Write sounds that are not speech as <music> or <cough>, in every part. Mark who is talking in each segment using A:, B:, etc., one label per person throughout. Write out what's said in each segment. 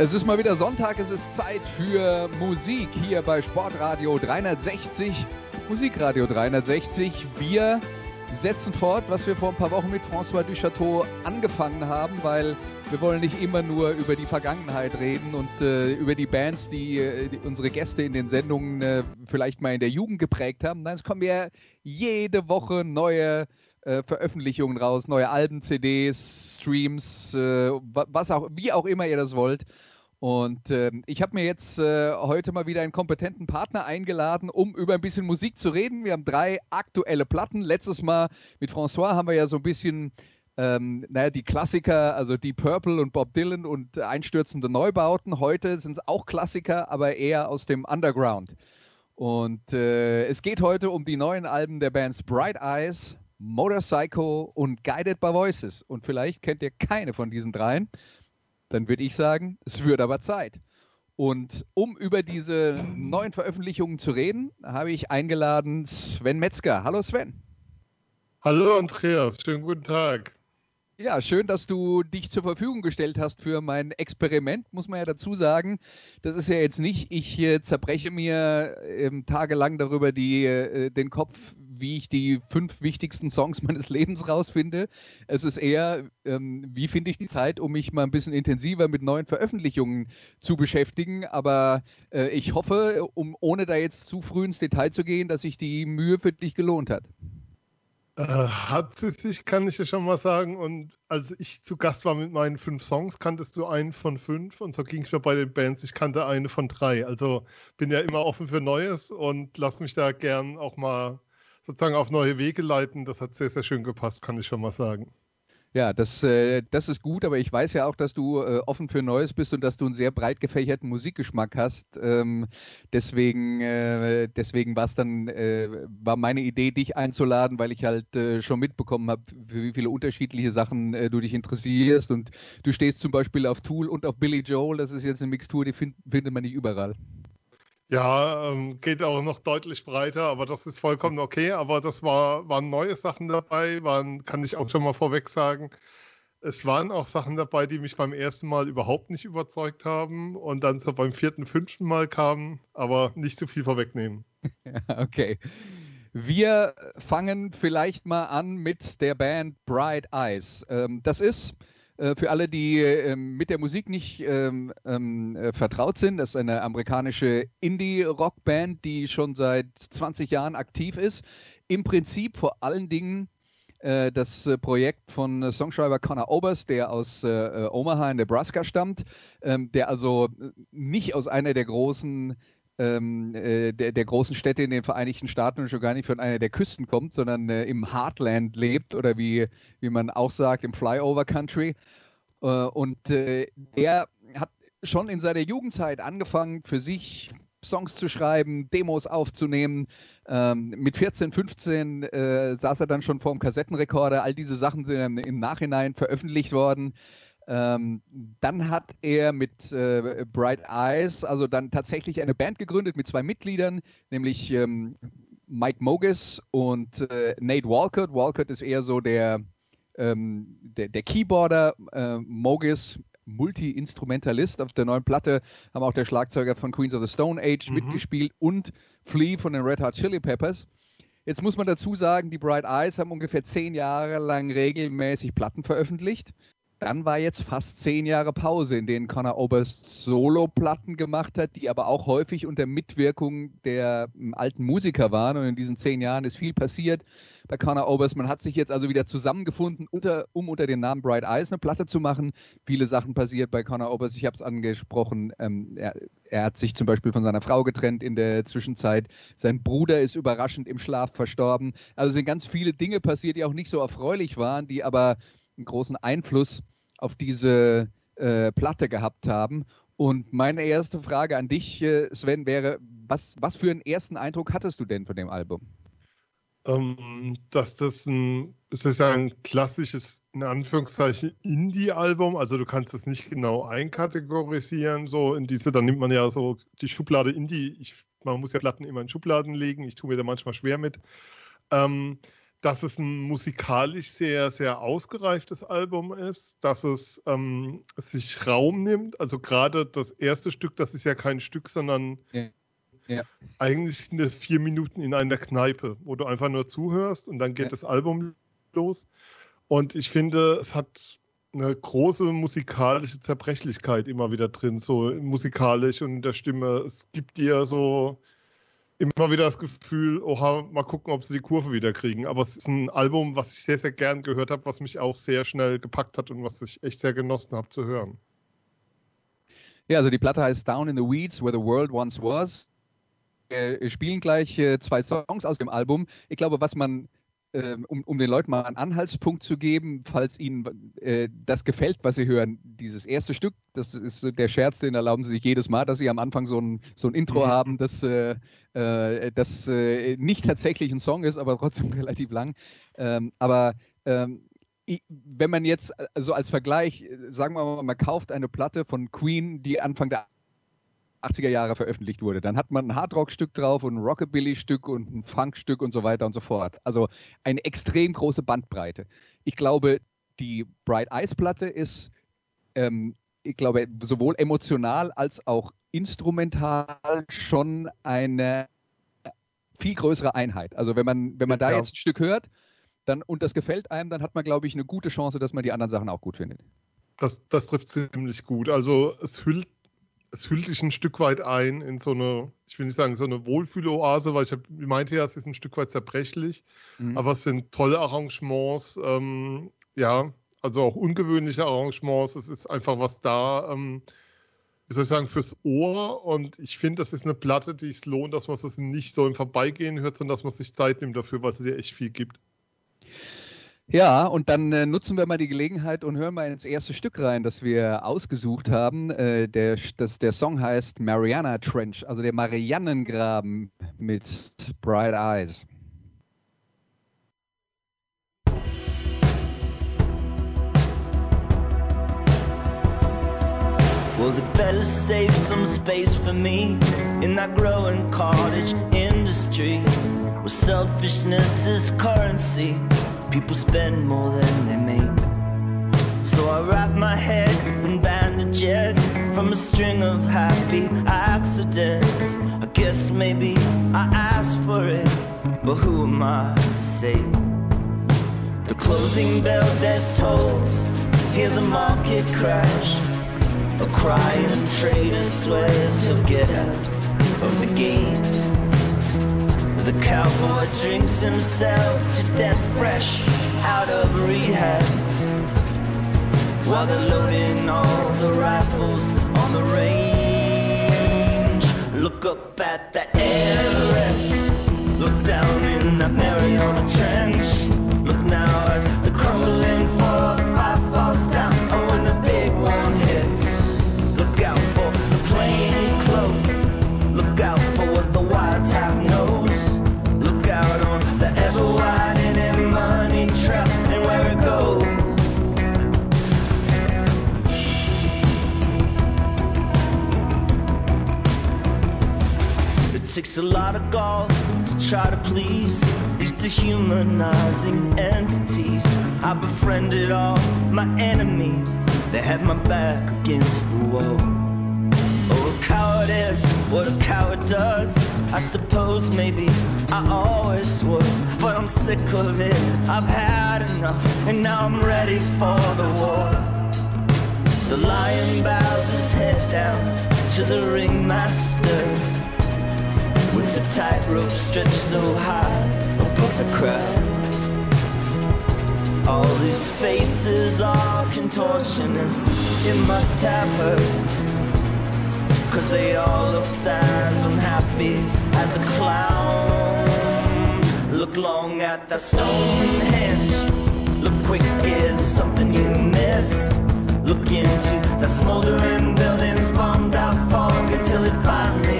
A: Es ist mal wieder Sonntag, es ist Zeit für Musik hier bei Sportradio 360. Musikradio 360. Wir setzen fort, was wir vor ein paar Wochen mit François Duchateau angefangen haben, weil wir wollen nicht immer nur über die Vergangenheit reden und äh, über die Bands, die, äh, die, unsere Gäste in den Sendungen äh, vielleicht mal in der Jugend geprägt haben. Nein, es kommen ja jede Woche neue äh, Veröffentlichungen raus, neue Alben, CDs, Streams, äh, was auch, wie auch immer ihr das wollt. Und äh, ich habe mir jetzt äh, heute mal wieder einen kompetenten Partner eingeladen, um über ein bisschen Musik zu reden. Wir haben drei aktuelle Platten. Letztes Mal mit François haben wir ja so ein bisschen, ähm, naja, die Klassiker, also Deep Purple und Bob Dylan und einstürzende Neubauten. Heute sind es auch Klassiker, aber eher aus dem Underground. Und äh, es geht heute um die neuen Alben der Bands Bright Eyes, Motorcycle und Guided by Voices. Und vielleicht kennt ihr keine von diesen dreien dann würde ich sagen, es wird aber Zeit. Und um über diese neuen Veröffentlichungen zu reden, habe ich eingeladen Sven Metzger. Hallo Sven.
B: Hallo Andreas, schönen guten Tag.
A: Ja, schön, dass du dich zur Verfügung gestellt hast für mein Experiment, muss man ja dazu sagen. Das ist ja jetzt nicht, ich äh, zerbreche mir äh, tagelang darüber die, äh, den Kopf, wie ich die fünf wichtigsten Songs <laughs> meines Lebens rausfinde. Es ist eher, ähm, wie finde ich die Zeit, um mich mal ein bisschen intensiver mit neuen Veröffentlichungen zu beschäftigen. Aber äh, ich hoffe, um ohne da jetzt zu früh ins Detail zu gehen, dass sich die Mühe für dich gelohnt hat.
B: Äh, hat sie sich, kann ich ja schon mal sagen. Und als ich zu Gast war mit meinen fünf Songs, kanntest du einen von fünf. Und so ging es mir bei den Bands. Ich kannte eine von drei. Also bin ja immer offen für Neues und lass mich da gern auch mal sozusagen auf neue Wege leiten. Das hat sehr, sehr schön gepasst, kann ich schon mal sagen.
A: Ja, das, äh, das ist gut, aber ich weiß ja auch, dass du äh, offen für Neues bist und dass du einen sehr breit gefächerten Musikgeschmack hast. Ähm, deswegen äh, deswegen war es dann, äh, war meine Idee, dich einzuladen, weil ich halt äh, schon mitbekommen habe, für wie viele unterschiedliche Sachen äh, du dich interessierst. Und du stehst zum Beispiel auf Tool und auf Billy Joel. Das ist jetzt eine Mixtur, die find, findet man nicht überall.
B: Ja, ähm, geht auch noch deutlich breiter, aber das ist vollkommen okay. Aber das war, waren neue Sachen dabei, waren, kann ich auch schon mal vorweg sagen. Es waren auch Sachen dabei, die mich beim ersten Mal überhaupt nicht überzeugt haben und dann so beim vierten, fünften Mal kamen, aber nicht zu viel vorwegnehmen. <laughs>
A: okay. Wir fangen vielleicht mal an mit der Band Bright Eyes. Ähm, das ist für alle, die ähm, mit der Musik nicht ähm, ähm, äh, vertraut sind, das ist eine amerikanische Indie-Rock-Band, die schon seit 20 Jahren aktiv ist. Im Prinzip vor allen Dingen äh, das Projekt von Songschreiber Connor Oberst, der aus Omaha in Nebraska stammt, der also nicht aus einer der großen ähm, äh, der, der, großen Städte in den Vereinigten Staaten und schon gar nicht von einer der Küsten kommt, sondern äh, im Heartland lebt oder wie, wie man auch sagt, im Flyover Country. Äh, und äh, er hat schon in seiner Jugendzeit angefangen, für sich Songs zu schreiben, Demos aufzunehmen. Ähm, mit 14, 15 äh, saß er dann schon vor dem Kassettenrekorder. All diese Sachen sind im Nachhinein veröffentlicht worden. Ähm, dann hat er mit äh, Bright Eyes also dann tatsächlich eine Band gegründet mit zwei Mitgliedern, nämlich ähm, Mike Mogis und äh, Nate Walcott. Walcott ist eher so der, ähm, der, der, Keyboarder, äh, Mogis Multi-Instrumentalist. Auf der neuen Platte haben auch der Schlagzeuger von Queens of the Stone Age mhm. mitgespielt und Flea von den Red Hot Chili Peppers. Jetzt muss man dazu sagen, die Bright Eyes haben ungefähr zehn Jahre lang regelmäßig Platten veröffentlicht. Dann war jetzt fast zehn Jahre Pause, in denen Conor Oberst Solo-Platten gemacht hat, die aber auch häufig unter Mitwirkung der ähm, alten Musiker waren. Und in diesen zehn Jahren ist viel passiert bei Conor Oberst. Man hat sich jetzt also wieder zusammengefunden, unter, um unter dem Namen Bright Eyes eine Platte zu machen. Viele Sachen passiert bei Conor Oberst. Ich habe es angesprochen. Ähm, er, er hat sich zum Beispiel von seiner Frau getrennt in der Zwischenzeit. Sein Bruder ist überraschend im Schlaf verstorben. Also sind ganz viele Dinge passiert, die auch nicht so erfreulich waren, die aber einen großen Einfluss auf diese
C: äh, Platte gehabt haben. Und meine erste Frage an dich, äh, Sven, wäre, was, was für einen ersten Eindruck hattest du denn von dem Album?
B: Ähm, dass das ein, es ist ein klassisches, in Anführungszeichen, Indie-Album. Also du kannst das nicht genau einkategorisieren. So in diese, dann nimmt man ja so die Schublade Indie. Ich, man muss ja Platten immer in Schubladen legen. Ich tue mir da manchmal schwer mit. Ähm, dass es ein musikalisch sehr, sehr ausgereiftes Album ist, dass es ähm, sich Raum nimmt. Also gerade das erste Stück, das ist ja kein Stück, sondern ja. Ja. eigentlich sind es vier Minuten in einer Kneipe, wo du einfach nur zuhörst und dann geht ja. das Album los. Und ich finde, es hat eine große musikalische Zerbrechlichkeit immer wieder drin, so musikalisch und in der Stimme. Es gibt dir so immer wieder das Gefühl, oha, mal gucken, ob sie die Kurve wieder kriegen. Aber es ist ein Album, was ich sehr, sehr gern gehört habe, was mich auch sehr schnell gepackt hat und was ich echt sehr genossen habe zu hören.
C: Ja, also die Platte heißt Down in the Weeds, Where the World Once Was. Wir spielen gleich äh, zwei Songs aus dem Album. Ich glaube, was man um, um, den Leuten mal einen Anhaltspunkt zu geben, falls ihnen äh, das gefällt, was sie hören. Dieses erste Stück, das ist der Scherz, den erlauben sie sich jedes Mal, dass sie am Anfang so ein, so ein Intro mhm. haben, das, äh, äh, das äh, nicht tatsächlich ein Song ist, aber trotzdem <laughs> relativ lang. Ähm, aber ähm, wenn man jetzt so also als Vergleich, äh, sagen wir mal, man kauft eine Platte von Queen, die Anfang der 80er Jahre veröffentlicht wurde. Dann hat man ein Hardrock-Stück drauf und ein Rockabilly-Stück und ein Funk-Stück und so weiter und so fort. Also eine extrem große Bandbreite. Ich glaube, die Bright Eyes-Platte ist, ähm, ich glaube, sowohl emotional als auch instrumental schon eine viel größere Einheit. Also wenn man, wenn man da jetzt ein Stück hört dann, und das gefällt einem, dann hat man, glaube ich, eine gute Chance, dass man die anderen Sachen auch gut findet.
B: Das, das trifft ziemlich gut. Also es hüllt es hüllt dich ein Stück weit ein in so eine, ich will nicht sagen, so eine Wohlfühloase, weil ich hab, meinte ja, es ist ein Stück weit zerbrechlich, mhm. aber es sind tolle Arrangements, ähm, ja, also auch ungewöhnliche Arrangements. Es ist einfach was da, ähm, wie soll ich sagen, fürs Ohr. Und ich finde, das ist eine Platte, die es lohnt, dass man es nicht so im Vorbeigehen hört, sondern dass man sich Zeit nimmt dafür, weil es dir echt viel gibt.
C: Ja, und dann äh, nutzen wir mal die Gelegenheit und hören mal ins erste Stück rein, das wir ausgesucht haben. Äh, der, das, der Song heißt Mariana Trench, also der Mariannengraben mit Bright Eyes. Well, they better save some space for me in that growing cottage industry where selfishness is currency. People spend more than they make. So I wrap my head in bandages from a string of happy accidents. I guess maybe I asked for it, but who am I to say? The closing bell death tolls, hear the market crash. A crying trader swears he'll get out of the game. The cowboy drinks himself to death fresh out of rehab. While they're loading all the rifles on the range. Look up at that Everest Look down in that Mariana Trench. Look now as the crumbling a lot of gall to try to please these dehumanizing entities. I befriended all my enemies, they had my back against the wall. Oh, a coward is what a coward does. I suppose maybe I always was, but I'm sick of it. I've had enough, and now I'm ready for the war. The lion bows his head down to the ringmaster with the tightrope stretched so high above the crowd. All these faces are contortionists, it must have hurt. Cause they all looked as unhappy as a clown. Look long at the Stonehenge, look quick, is something you missed? Look into the smoldering buildings, bombed out fog until it finally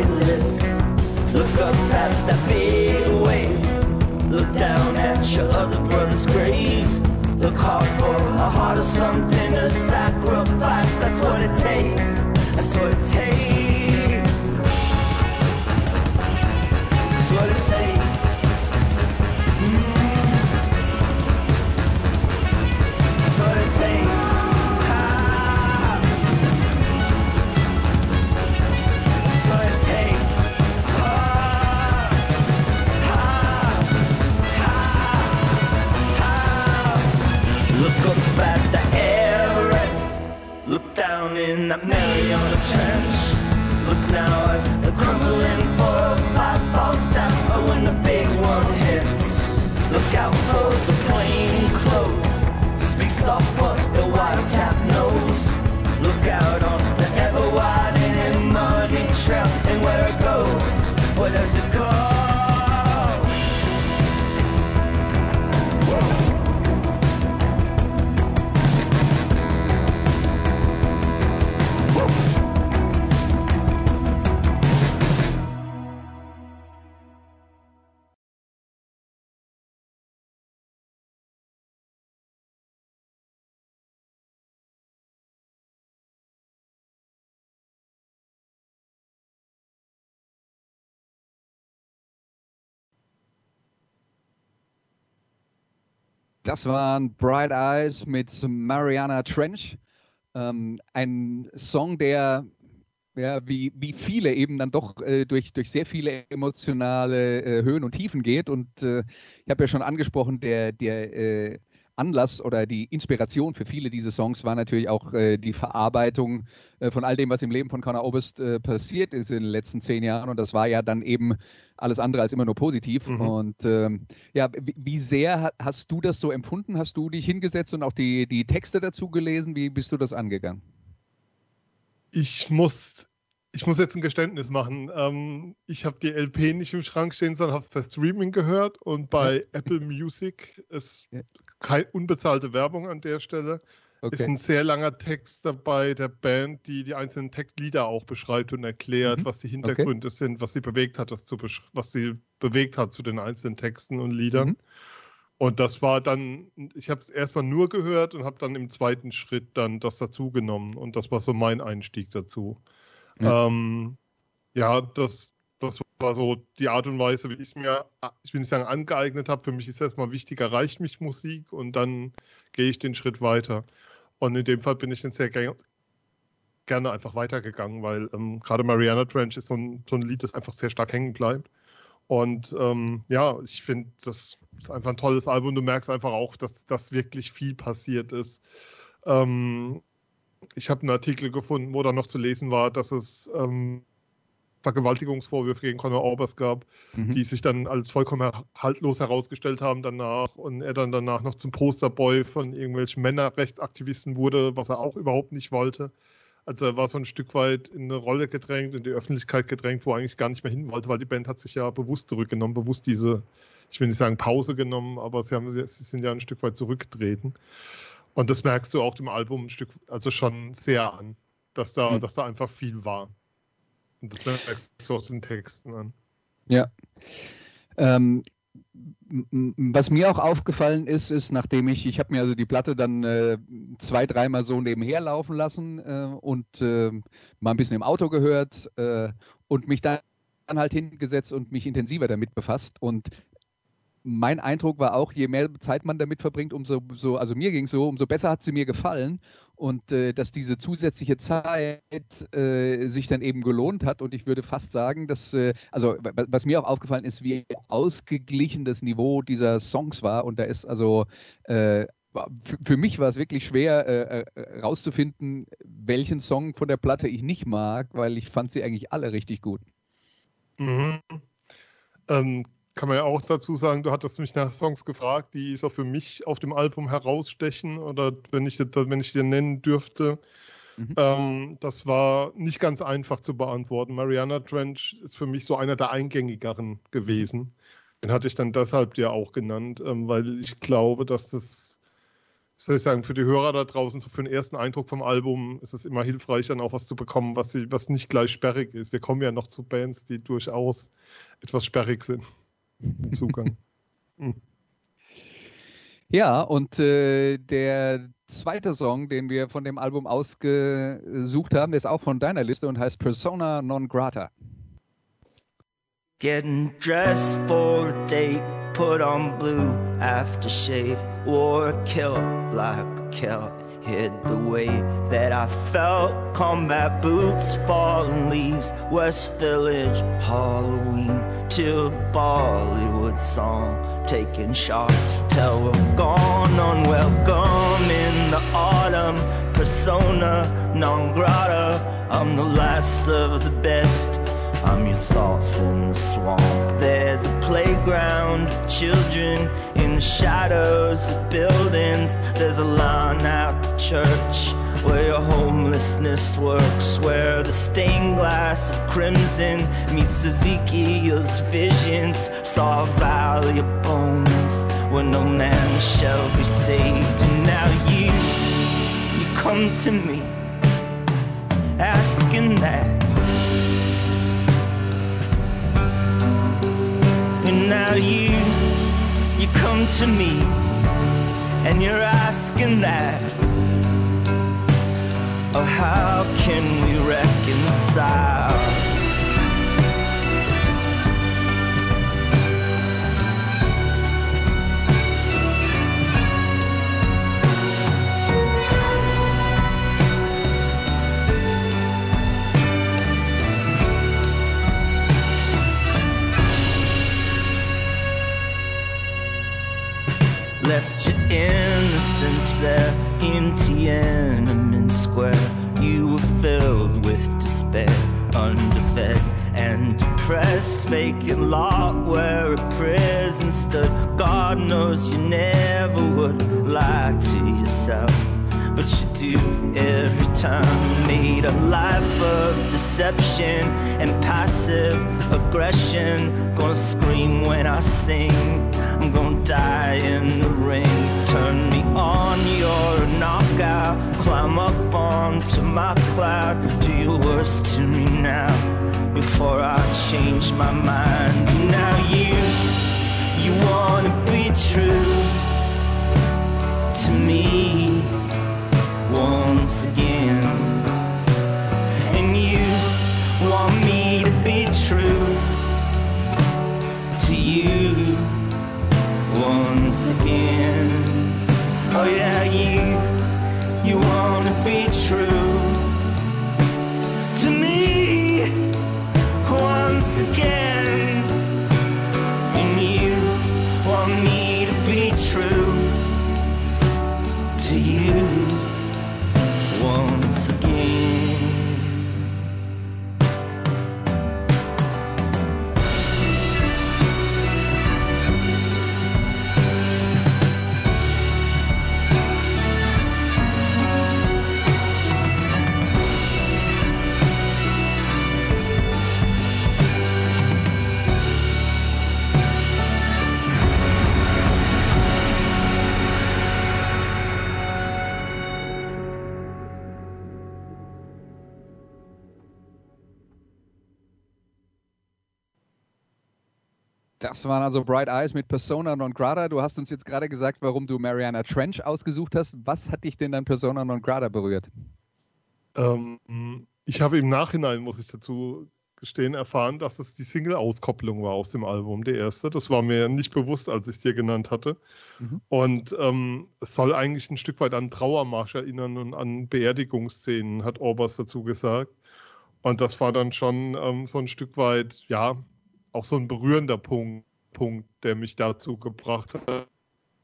C: up at that big wave. Look down at your other brother's grave. Look hard for a heart or something to sacrifice. That's what it takes. That's what it takes. Down in the Mariana Trench. Look now as the crumbling 405 falls down. Or when the big one hits. Look out
A: Das waren Bright Eyes mit Mariana Trench. Ähm, ein Song, der ja, wie, wie viele eben dann doch äh, durch, durch sehr viele emotionale äh, Höhen und Tiefen geht. Und äh, ich habe ja schon angesprochen, der, der äh, Anlass oder die Inspiration für viele dieser Songs war natürlich auch äh, die Verarbeitung äh, von all dem, was im Leben von Conor Oberst passiert ist in den letzten zehn Jahren. Und das war ja dann eben alles andere als immer nur positiv. Mhm. Und ähm, ja, wie, wie, sehr hast du das so empfunden? Hast du dich hingesetzt und auch die, die Texte dazu gelesen? Wie bist du das angegangen?
B: Ich muss, ich muss jetzt ein Geständnis machen. Ähm, ich habe die LP nicht im Schrank stehen, sondern habe es per Streaming gehört und bei. Apple Music ist ja. Keine unbezahlte Werbung an der Stelle. Okay. Ist ein sehr langer Text dabei der Band, die die einzelnen Textlieder auch beschreibt und erklärt, mhm. was die Hintergründe okay. sind, was sie bewegt hat, das zu was sie bewegt hat zu den einzelnen Texten und Liedern. Mhm. Und das war dann, ich habe es erstmal nur gehört und habe dann im zweiten Schritt dann das dazugenommen. Und das war so mein Einstieg dazu. Ja, ähm, ja das, das war so die Art und Weise, wie ich es mir, ich will nicht sagen, angeeignet habe. Für mich ist erstmal wichtig, erreicht mich Musik und dann gehe ich den Schritt weiter. Und in dem Fall bin ich dann sehr gerne, gerne einfach weitergegangen, weil ähm, gerade Mariana Trench ist so ein, so ein Lied, das einfach sehr stark hängen bleibt. Und ähm, ja, ich finde, das ist einfach ein tolles Album. Du merkst einfach auch, dass das wirklich viel passiert ist. Ähm, ich habe einen Artikel gefunden, wo da noch zu lesen war, dass es ähm, Vergewaltigungsvorwürfe gegen Conor Oberst gab, mhm. die sich dann als vollkommen haltlos herausgestellt haben danach und er dann danach noch zum Posterboy von irgendwelchen Männerrechtsaktivisten wurde, was er auch überhaupt nicht wollte. Also er war so ein Stück weit in eine Rolle gedrängt, in die Öffentlichkeit gedrängt, wo er eigentlich gar nicht mehr hin wollte, weil die Band hat sich ja bewusst zurückgenommen, bewusst diese, ich will nicht sagen Pause genommen, aber sie, haben, sie sind ja ein Stück weit zurückgetreten. Und das merkst du auch dem Album ein Stück, also schon sehr an, dass da, mhm. dass da einfach viel war. Und das merkst du auch den Texten an.
A: Ja. Ähm, was mir auch aufgefallen ist, ist, nachdem ich, ich habe mir also die Platte dann äh, zwei, dreimal so nebenher laufen lassen äh, und äh, mal ein bisschen im Auto gehört äh, und mich dann halt hingesetzt und mich intensiver damit befasst. Und mein Eindruck war auch, je mehr Zeit man damit verbringt, umso so, also mir ging es so, umso besser hat sie mir gefallen und äh, dass diese zusätzliche Zeit äh, sich dann eben gelohnt hat und ich würde fast sagen, dass, äh, also was mir auch aufgefallen ist, wie ausgeglichen das Niveau dieser Songs war und da ist also äh, für mich war es wirklich schwer äh, äh, rauszufinden, welchen Song von der Platte ich nicht mag, weil ich fand sie eigentlich alle richtig gut.
B: Mhm. Ähm, kann man ja auch dazu sagen, du hattest mich nach Songs gefragt, die so für mich auf dem Album herausstechen oder wenn ich, wenn ich dir nennen dürfte. Mhm. Ähm, das war nicht ganz einfach zu beantworten. Mariana Trench ist für mich so einer der eingängigeren gewesen. Den hatte ich dann deshalb ja auch genannt, ähm, weil ich glaube, dass das soll ich sagen, für die Hörer da draußen, so für den ersten Eindruck vom Album ist es immer hilfreich, dann auch was zu bekommen, was, die, was nicht gleich sperrig ist. Wir kommen ja noch zu Bands, die durchaus etwas sperrig sind im <laughs> Zugang. hm.
A: Ja, und äh, der zweite Song, den wir von dem Album ausgesucht haben, ist auch von deiner Liste und heißt Persona Non Grata.
C: Getting dressed for a date, put on blue aftershave, wore a kilt like a kilt, hid the way that I felt. Combat boots, fallen leaves, West Village, Halloween, to Bollywood song, taking shots till we're gone, unwelcome in the autumn, persona non grata. I'm the last of the best. I'm your thoughts in the swamp. There's a playground of children in the shadows of buildings. There's a line out the church where your homelessness works. Where the stained glass of crimson meets Ezekiel's visions. Saw a valley of bones where no man shall be saved. And now you, you come to me asking that. And now you, you come to me and you're asking that. Oh, how can we reconcile? Left your innocence there in Tiananmen Square. You were filled with despair, underfed and depressed, vacant lot where a prison stood. God knows you never would lie to yourself. But you do every time. Made a life of deception and passive aggression. Gonna scream when I sing. I'm gonna die in the ring. Turn me on, you're a knockout. Climb up onto my cloud. Do your worst to me now before I change my mind. Now you, you wanna be true to me once again. And you want me to be true to you once again. Oh yeah,
A: Das waren also Bright Eyes mit Persona Non Grata. Du hast uns jetzt gerade gesagt, warum du Mariana Trench ausgesucht hast. Was hat dich denn dann Persona Non Grata berührt?
B: Ähm, ich habe im Nachhinein, muss ich dazu gestehen, erfahren, dass das die Single-Auskopplung war aus dem Album, der erste. Das war mir nicht bewusst, als ich es dir genannt hatte.
A: Mhm.
B: Und ähm, es soll eigentlich ein Stück weit an Trauermarsch erinnern und an Beerdigungsszenen, hat Orbers dazu gesagt. Und das war dann schon ähm, so ein Stück weit, ja, auch so ein berührender Punkt, Punkt der mich dazu gebracht hat,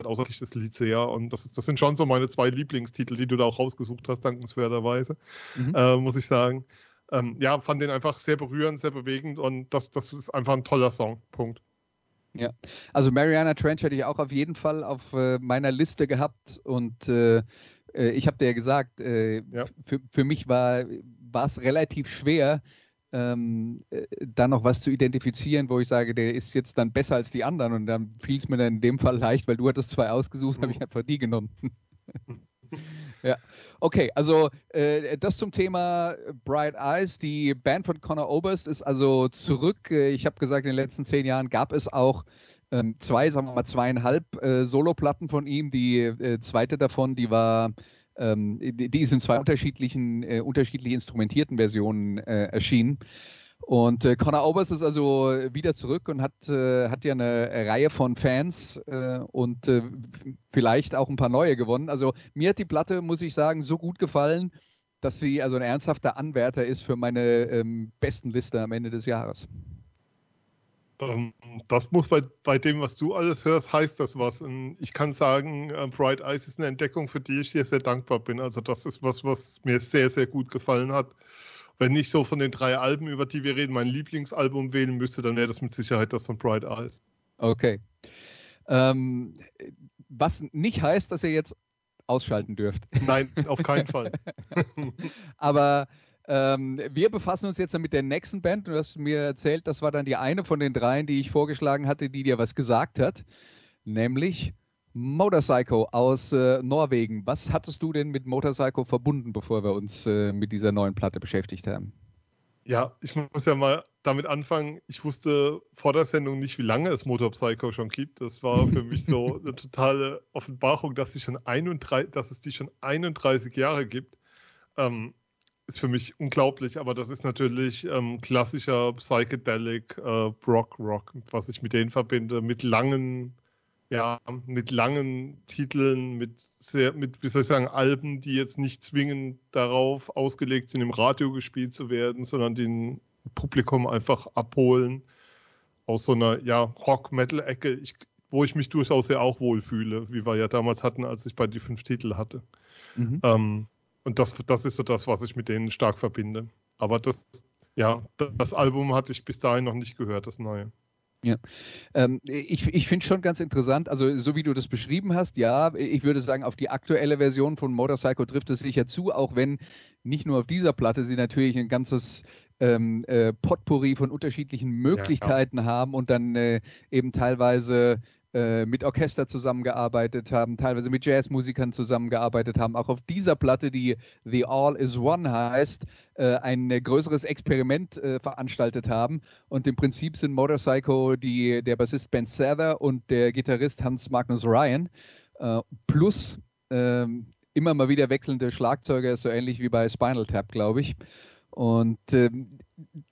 B: außerlich das Lied sehr. Und das, das sind schon so meine zwei Lieblingstitel, die du da auch rausgesucht hast, dankenswerterweise,
A: Mhm.
B: äh, muss ich sagen. Ähm, ja, fand den einfach sehr berührend, sehr bewegend und das, das ist einfach ein toller Song. Punkt.
A: Also Mariana Trench hätte ich auch auf jeden Fall auf äh, meiner Liste gehabt und äh, äh, ich habe dir ja gesagt, äh,
B: Ja.
A: für, für mich war es relativ schwer, ähm, äh, da noch was zu identifizieren, wo ich sage, der ist jetzt dann besser als die anderen und dann fiel es mir dann in dem Fall leicht, weil du hattest zwei ausgesucht, habe
B: Mhm.
A: ich einfach die genommen. <laughs> ja, okay, also äh, das zum Thema Bright Eyes. Die Band von Conor Oberst ist also zurück. Äh, ich habe gesagt, in den letzten zehn Jahren gab es auch ähm, zwei, sagen wir mal zweieinhalb äh, Soloplatten von ihm. Die äh, zweite davon, die war, ähm, die, ist in zwei unterschiedlichen, äh, unterschiedlich instrumentierten Versionen äh, erschienen. Und äh, Conor Oberst ist also wieder zurück und hat, äh, hat ja eine Reihe von Fans äh, und äh, vielleicht auch ein paar neue gewonnen. Also mir hat die Platte, muss ich sagen, so gut gefallen, dass sie also ein ernsthafter Anwärter ist für meine ähm, besten Liste am Ende des Jahres.
B: Ähm, das muss bei, bei dem, was du alles hörst, heißt das was. Und ich kann sagen, äh, Bright Eyes ist eine Entdeckung, für die ich dir sehr dankbar bin. Also das ist was, was mir sehr, sehr gut gefallen hat wenn ich so von den drei Alben, über die wir reden, mein Lieblingsalbum wählen müsste, dann wäre das mit Sicherheit das von Bright Eyes.
A: Okay. Ähm, was nicht heißt, dass ihr jetzt ausschalten dürft.
B: Nein, auf keinen Fall. <laughs> <laughs>
A: Aber ähm, wir befassen uns jetzt dann mit der nächsten Band. Du hast mir erzählt, das war dann die eine von den dreien, die ich vorgeschlagen hatte, die dir was gesagt hat, nämlich Motorcycle aus äh, Norwegen. Was hattest du denn mit Motorcycle verbunden, bevor wir uns äh, mit dieser neuen Platte beschäftigt haben?
B: Ja, ich muss ja mal damit anfangen. Ich wusste vor der Sendung nicht, wie lange es Motorpsycho schon gibt. Das war für mich so <laughs> eine totale Offenbarung, dass, sie schon 31, dass es die schon 31 Jahre gibt. Ähm, ist für mich unglaublich, aber das ist natürlich ähm, klassischer Psychedelic äh, Rock Rock, was ich mit denen verbinde, mit langen ja, mit langen Titeln, mit sehr, mit, wie soll ich sagen, Alben, die jetzt nicht zwingend darauf ausgelegt sind, im Radio gespielt zu werden, sondern den Publikum einfach abholen aus so einer, ja, Rock-Metal-Ecke, wo ich mich durchaus ja auch wohlfühle, wie wir ja damals hatten, als ich bei die fünf Titel hatte. Mhm. Ähm, und das, das ist so das, was ich mit denen stark verbinde. Aber das, ja, das Album hatte ich bis dahin noch nicht gehört, das neue.
A: Ja, ähm, ich, ich finde schon ganz interessant, also so wie du das beschrieben hast, ja, ich würde sagen, auf die aktuelle Version von Motorcycle trifft es sicher zu, auch wenn nicht nur auf dieser Platte sie natürlich ein ganzes ähm, äh, Potpourri von unterschiedlichen Möglichkeiten ja, haben und dann äh, eben teilweise mit Orchester zusammengearbeitet haben, teilweise mit Jazzmusikern zusammengearbeitet haben. Auch auf dieser Platte, die The All Is One heißt, äh, ein größeres Experiment äh, veranstaltet haben. Und im Prinzip sind Motorcycle die, der Bassist Ben Sather und der Gitarrist Hans Magnus Ryan äh, plus ähm, immer mal wieder wechselnde Schlagzeuger, so ähnlich wie bei Spinal Tap, glaube ich. Und ähm,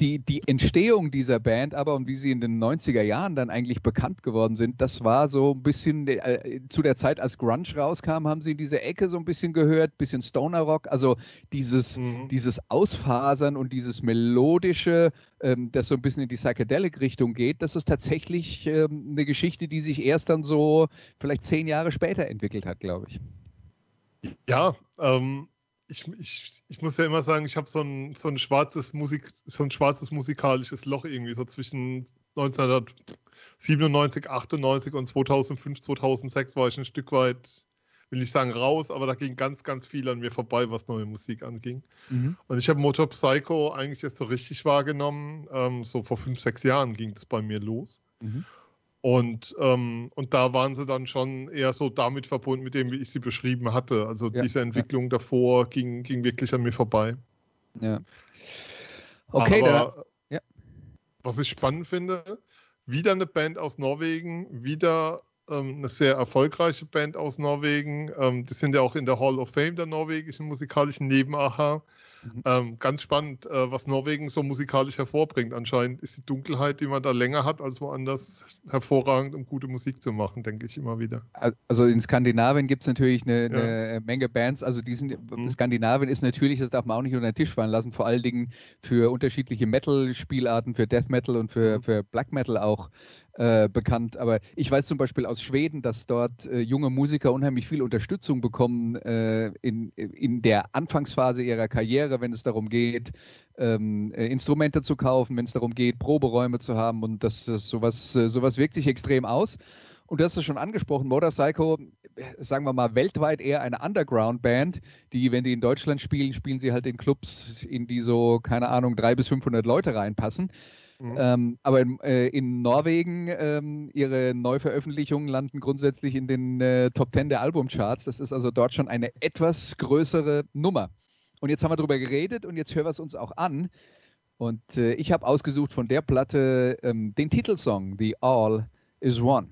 A: die, die Entstehung dieser Band aber und wie sie in den 90er Jahren dann eigentlich bekannt geworden sind, das war so ein bisschen äh, zu der Zeit, als Grunge rauskam, haben sie in diese Ecke so ein bisschen gehört, bisschen Stoner Rock, also dieses, mhm. dieses Ausfasern und dieses melodische, ähm, das so ein bisschen in die Psychedelic-Richtung geht, das ist tatsächlich ähm, eine Geschichte, die sich erst dann so vielleicht zehn Jahre später entwickelt hat, glaube ich.
B: Ja, ähm, ich, ich, ich muss ja immer sagen, ich habe so ein, so ein schwarzes Musik, so ein schwarzes musikalisches Loch irgendwie, so zwischen 1997, 98 und 2005, 2006 war ich ein Stück weit, will ich sagen, raus, aber da ging ganz, ganz viel an mir vorbei, was neue Musik anging. Mhm. Und ich habe Motor Psycho eigentlich erst so richtig wahrgenommen, ähm, so vor fünf, sechs Jahren ging das bei mir los. Mhm. Und, ähm, und da waren sie dann schon eher so damit verbunden, mit dem, wie ich sie beschrieben hatte. Also ja, diese Entwicklung ja. davor ging, ging wirklich an mir vorbei.
A: Ja.
B: Okay, Aber, ja. was ich spannend finde, wieder eine Band aus Norwegen, wieder ähm, eine sehr erfolgreiche Band aus Norwegen. Ähm, die sind ja auch in der Hall of Fame der norwegischen musikalischen Nebenacher. Mhm. Ähm, ganz spannend, äh, was Norwegen so musikalisch hervorbringt. Anscheinend ist die Dunkelheit, die man da länger hat als woanders, hervorragend, um gute Musik zu machen, denke ich immer wieder.
A: Also in Skandinavien gibt es natürlich eine, ja. eine, Menge Bands. Also diesen, mhm. Skandinavien ist natürlich, das darf man auch nicht unter den Tisch fallen lassen, vor allen Dingen für unterschiedliche Metal-Spielarten, für Death Metal und für, mhm. für Black Metal auch äh, bekannt. Aber ich weiß zum Beispiel aus Schweden, dass dort äh, junge Musiker unheimlich viel Unterstützung bekommen äh, in, in der Anfangsphase ihrer Karriere, wenn es darum geht, ähm, äh, Instrumente zu kaufen, wenn es darum geht, Proberäume zu haben. Und das, das sowas, äh, sowas wirkt sich extrem aus. Und du hast es schon angesprochen, Motorcycle, sagen wir mal, weltweit eher eine Underground-Band, die, wenn die in Deutschland spielen, spielen sie halt in Clubs, in die so, keine Ahnung, drei bis 500 Leute reinpassen. Mhm. Ähm, aber in, äh, in Norwegen, ähm, ihre Neuveröffentlichungen landen grundsätzlich in den äh, Top 10 der Albumcharts. Das ist also dort schon eine etwas größere Nummer. Und jetzt haben wir darüber geredet und jetzt hören wir es uns auch an. Und äh, ich habe ausgesucht von der Platte ähm, den Titelsong The All Is One.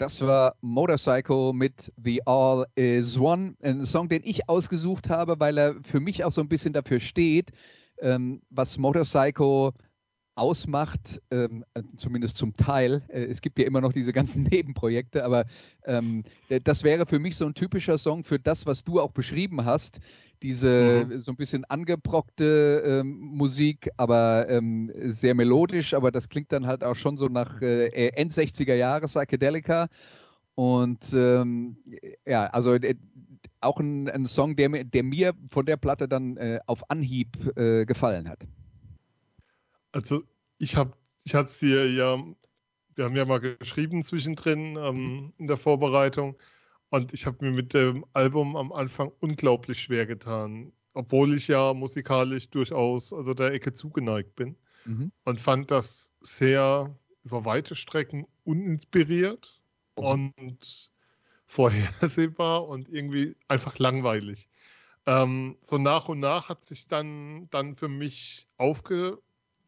A: Das war Motorcycle mit The All Is One, ein Song, den ich ausgesucht habe, weil er für mich auch so ein bisschen dafür steht, ähm, was Motorcycle ausmacht, ähm, zumindest zum Teil. Äh, es gibt ja immer noch diese ganzen <laughs> Nebenprojekte, aber ähm, das wäre für mich so ein typischer Song für das, was du auch beschrieben hast. Diese mhm. so ein bisschen angebrockte ähm, Musik, aber ähm, sehr melodisch, aber das klingt dann halt auch schon so nach äh, End 60er Jahre Psychedelica. Und ähm, ja, also äh, auch ein, ein Song, der, der, mir von der Platte dann äh, auf Anhieb äh, gefallen hat.
B: Also ich habe, ich hatte es dir ja, wir haben ja mal geschrieben zwischendrin ähm, in der Vorbereitung und ich habe mir mit dem Album am Anfang unglaublich schwer getan, obwohl ich ja musikalisch durchaus also der Ecke zugeneigt bin mhm. und fand das sehr über weite Strecken uninspiriert mhm. und vorhersehbar und irgendwie einfach langweilig. Ähm, so nach und nach hat sich dann, dann für mich aufge,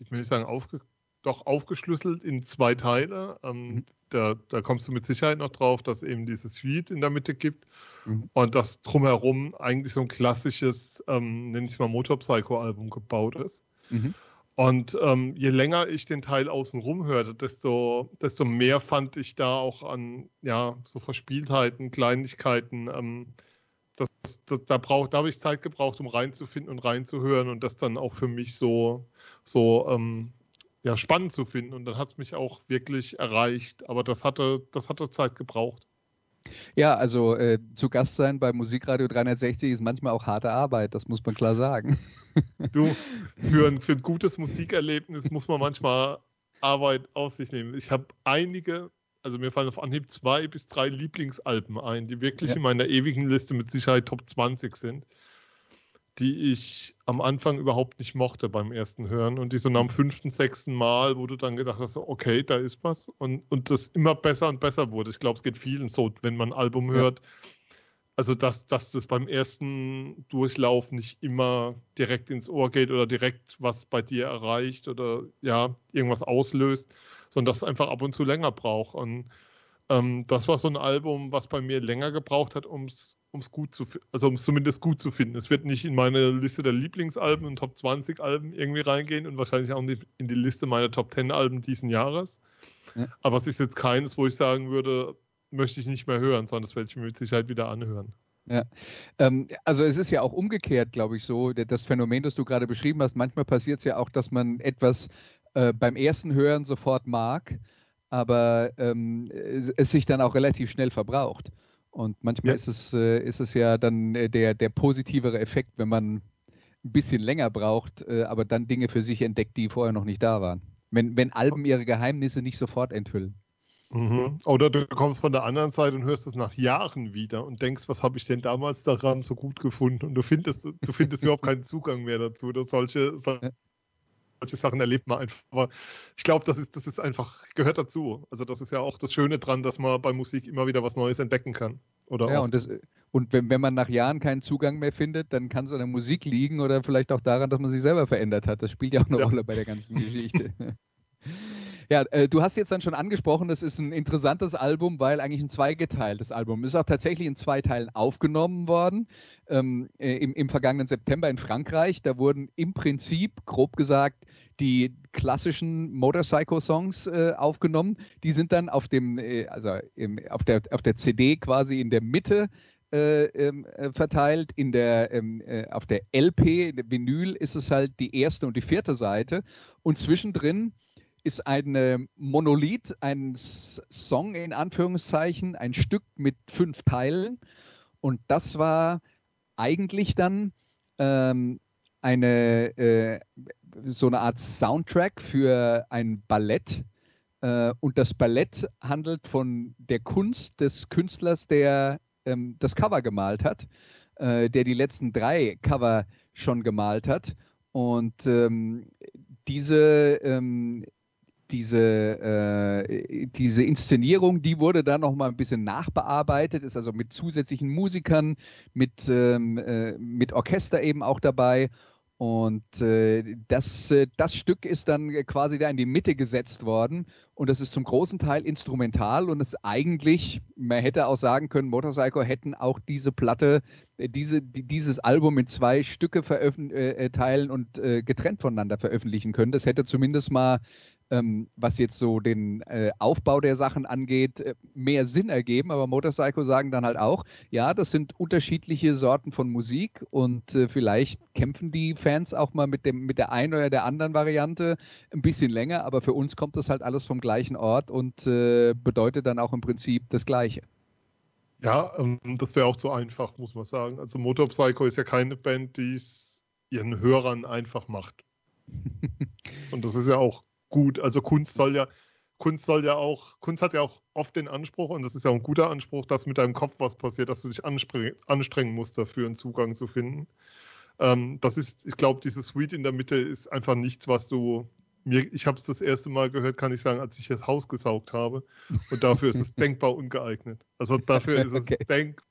B: ich will nicht sagen aufge, doch aufgeschlüsselt in zwei Teile. Ähm, mhm. da, da, kommst du mit Sicherheit noch drauf, dass eben dieses Suite in der Mitte gibt mhm. und dass drumherum eigentlich so ein klassisches, ähm, nenne ich mal Motorpsycho-Album gebaut ist. Mhm. Und ähm, je länger ich den Teil außenrum hörte, desto, desto mehr fand ich da auch an ja, so Verspieltheiten, Kleinigkeiten. Ähm, das, das, da da habe ich Zeit gebraucht, um reinzufinden und reinzuhören und das dann auch für mich so, so ähm, ja, spannend zu finden. Und dann hat es mich auch wirklich erreicht. Aber das hatte, das hatte Zeit gebraucht.
A: Ja, also äh, zu Gast sein bei Musikradio 360 ist manchmal auch harte Arbeit, das muss man klar sagen.
B: Du, <laughs> für ein, für ein gutes Musikerlebnis muss man manchmal Arbeit auf sich nehmen. Ich habe einige, also mir fallen auf Anhieb zwei bis drei Lieblingsalben ein, die wirklich ja. in meiner ewigen Liste mit Sicherheit Top 20 sind die ich am Anfang überhaupt nicht mochte beim ersten Hören und die so nach dem fünften, sechsten Mal, wo du dann gedacht hast, okay, da ist was und, und das immer besser und besser wurde. Ich glaube, es geht vielen so, wenn man ein Album hört. Ja. Also, dass, dass das beim ersten Durchlauf nicht immer direkt ins Ohr geht oder direkt was bei dir erreicht oder ja, irgendwas auslöst, sondern dass es einfach ab und zu länger braucht. Und ähm, das war so ein Album, was bei mir länger gebraucht hat, um es gut zu also um es zumindest gut zu finden. Es wird nicht in meine Liste der Lieblingsalben und Top 20 Alben irgendwie reingehen und wahrscheinlich auch die, in die Liste meiner Top 10 Alben diesen Jahres. Ja. Aber es ist jetzt keines, wo ich sagen würde, möchte ich nicht mehr hören, sondern das werde ich mir mit Sicherheit wieder anhören.
A: Ja, ähm, also es ist ja auch umgekehrt, glaube ich, so, das Phänomen, das du gerade beschrieben hast. Manchmal passiert es ja auch, dass man etwas äh, beim ersten Hören sofort mag, aber ähm, es, es sich dann auch relativ schnell verbraucht. Und manchmal ja. ist, es, äh, ist es ja dann äh, der, der positivere Effekt, wenn man ein bisschen länger braucht, äh, aber dann Dinge für sich entdeckt, die vorher noch nicht da waren. Wenn, wenn Alben ihre Geheimnisse nicht sofort enthüllen.
B: Mhm. Oder du kommst von der anderen Seite und hörst es nach Jahren wieder und denkst, was habe ich denn damals daran so gut gefunden? Und du findest, du findest <laughs> überhaupt keinen Zugang mehr dazu. Oder solche, solche Sachen erlebt man einfach. Aber ich glaube, das ist, das ist einfach, gehört dazu. Also das ist ja auch das Schöne dran, dass man bei Musik immer wieder was Neues entdecken kann. Oder
A: ja, und, das, und wenn, wenn man nach Jahren keinen Zugang mehr findet, dann kann es an der Musik liegen oder vielleicht auch daran, dass man sich selber verändert hat. Das spielt ja auch eine ja. Rolle bei der ganzen Geschichte. <laughs> Ja, äh, du hast jetzt dann schon angesprochen, das ist ein interessantes Album, weil eigentlich ein zweigeteiltes Album ist auch tatsächlich in zwei Teilen aufgenommen worden ähm, äh, im, im vergangenen September in Frankreich. Da wurden im Prinzip, grob gesagt, die klassischen Motorcycle-Songs äh, aufgenommen. Die sind dann auf dem, äh, also im, auf, der, auf der CD quasi in der Mitte äh, ähm, äh, verteilt. In der, ähm, äh, auf der LP, der Vinyl, ist es halt die erste und die vierte Seite. Und zwischendrin ist ein Monolith, ein Song in Anführungszeichen, ein Stück mit fünf Teilen. Und das war eigentlich dann ähm, eine äh, so eine Art Soundtrack für ein Ballett. Äh, und das Ballett handelt von der Kunst des Künstlers, der ähm, das Cover gemalt hat, äh, der die letzten drei Cover schon gemalt hat. Und ähm, diese ähm, diese, äh, diese Inszenierung, die wurde dann noch mal ein bisschen nachbearbeitet, ist also mit zusätzlichen Musikern, mit, ähm, äh, mit Orchester eben auch dabei. Und äh, das, äh, das Stück ist dann quasi da in die Mitte gesetzt worden und das ist zum großen Teil instrumental und es eigentlich, man hätte auch sagen können, Motorcycle hätten auch diese Platte, äh, diese, die, dieses Album in zwei Stücke äh, teilen und äh, getrennt voneinander veröffentlichen können. Das hätte zumindest mal ähm, was jetzt so den äh, Aufbau der Sachen angeht, äh, mehr Sinn ergeben. Aber Motorcycle sagen dann halt auch, ja, das sind unterschiedliche Sorten von Musik und äh, vielleicht kämpfen die Fans auch mal mit, dem, mit der einen oder der anderen Variante ein bisschen länger. Aber für uns kommt das halt alles vom gleichen Ort und äh, bedeutet dann auch im Prinzip das Gleiche.
B: Ja, ähm, das wäre auch zu einfach, muss man sagen. Also Motorpsycho ist ja keine Band, die es ihren Hörern einfach macht. <laughs> Und das ist ja auch gut. Also Kunst soll ja, Kunst soll ja auch, Kunst hat ja auch oft den Anspruch, und das ist ja ein guter Anspruch, dass mit deinem Kopf was passiert, dass du dich anstrengen musst, dafür einen Zugang zu finden. Ähm, das ist, ich glaube, dieses Suite in der Mitte ist einfach nichts, was du mir, ich habe es das erste Mal gehört, kann ich sagen, als ich das Haus gesaugt habe. Und dafür ist es <laughs> denkbar ungeeignet. Also dafür ist okay. es, denk,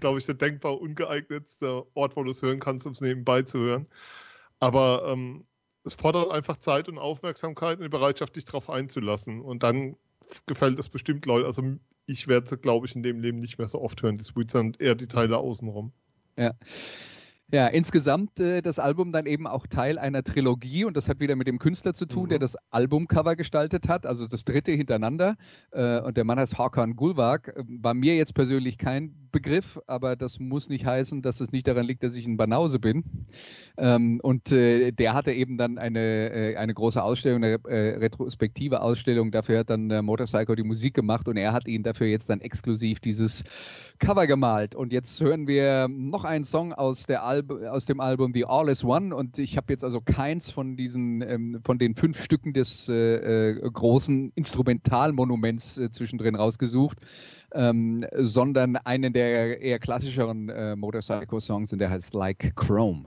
B: glaube ich, der denkbar ungeeignetste Ort, wo du es hören kannst, um es nebenbei zu hören. Aber ähm, es fordert einfach Zeit und Aufmerksamkeit und die Bereitschaft, dich darauf einzulassen. Und dann gefällt es bestimmt Leute. Also ich werde es, glaube ich, in dem Leben nicht mehr so oft hören, die Sweets, sondern eher die Teile außenrum.
A: Ja. Ja, insgesamt äh, das Album dann eben auch Teil einer Trilogie und das hat wieder mit dem Künstler zu tun, mhm. der das Albumcover gestaltet hat, also das dritte hintereinander. Äh, und der Mann heißt Hakan Gulwag. War mir jetzt persönlich kein Begriff, aber das muss nicht heißen, dass es nicht daran liegt, dass ich ein Banause bin. Ähm, und äh, der hatte eben dann eine, äh, eine große Ausstellung, eine äh, retrospektive Ausstellung. Dafür hat dann Motorcycle die Musik gemacht und er hat ihn dafür jetzt dann exklusiv dieses Cover gemalt. Und jetzt hören wir noch einen Song aus, der Alb aus dem Album The All Is One. Und ich habe jetzt also keins von diesen, ähm, von den fünf Stücken des äh, äh großen Instrumentalmonuments äh, zwischendrin rausgesucht, ähm, sondern einen der eher klassischeren äh, Motorcycle-Songs und der heißt Like Chrome.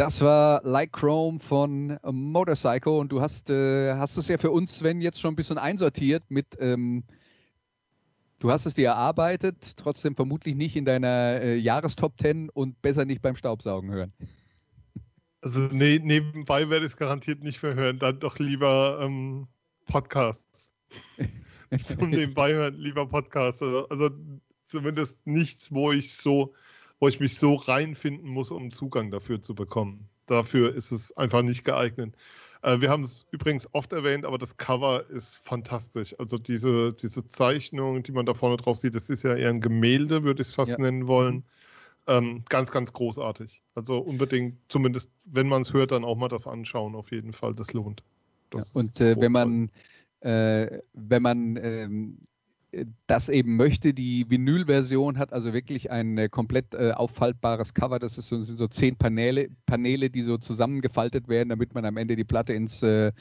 A: Das war Like Chrome von Motorcycle und du hast, äh, hast es ja für uns, Sven, jetzt schon ein bisschen einsortiert mit, ähm, du hast es dir erarbeitet, trotzdem vermutlich nicht in deiner äh, Jahrestop 10 und besser nicht beim Staubsaugen hören.
B: Also ne, nebenbei werde ich es garantiert nicht mehr hören, dann doch lieber ähm, Podcasts. <laughs> Zum nebenbei hören, lieber Podcasts. Also, also zumindest nichts, wo ich so wo ich mich so reinfinden muss, um Zugang dafür zu bekommen. Dafür ist es einfach nicht geeignet. Äh, wir haben es übrigens oft erwähnt, aber das Cover ist fantastisch. Also diese, diese Zeichnung, die man da vorne drauf sieht, das ist ja eher ein Gemälde, würde ich es fast ja. nennen wollen. Ähm, ganz, ganz großartig. Also unbedingt, zumindest wenn man es hört, dann auch mal das anschauen, auf jeden Fall. Das lohnt.
A: Das ja, und äh, wenn man äh, wenn man ähm, das eben möchte. Die Vinyl-Version hat also wirklich ein äh, komplett äh, auffaltbares Cover. Das ist so, sind so zehn Paneele, Paneele, die so zusammengefaltet werden, damit man am Ende die Platte ins äh,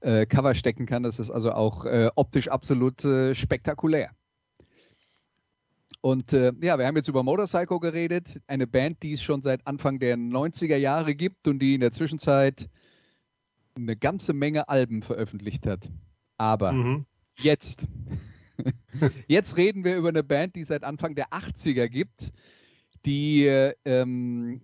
A: äh Cover stecken kann. Das ist also auch äh, optisch absolut äh, spektakulär. Und ja, wir haben jetzt über Motorcycle geredet, eine Band, die es schon seit Anfang der 90er Jahre gibt und die in der Zwischenzeit eine ganze Menge Alben veröffentlicht hat. Aber mhm. jetzt <laughs> Jetzt reden wir über eine Band, die seit Anfang der 80er gibt, die ähm,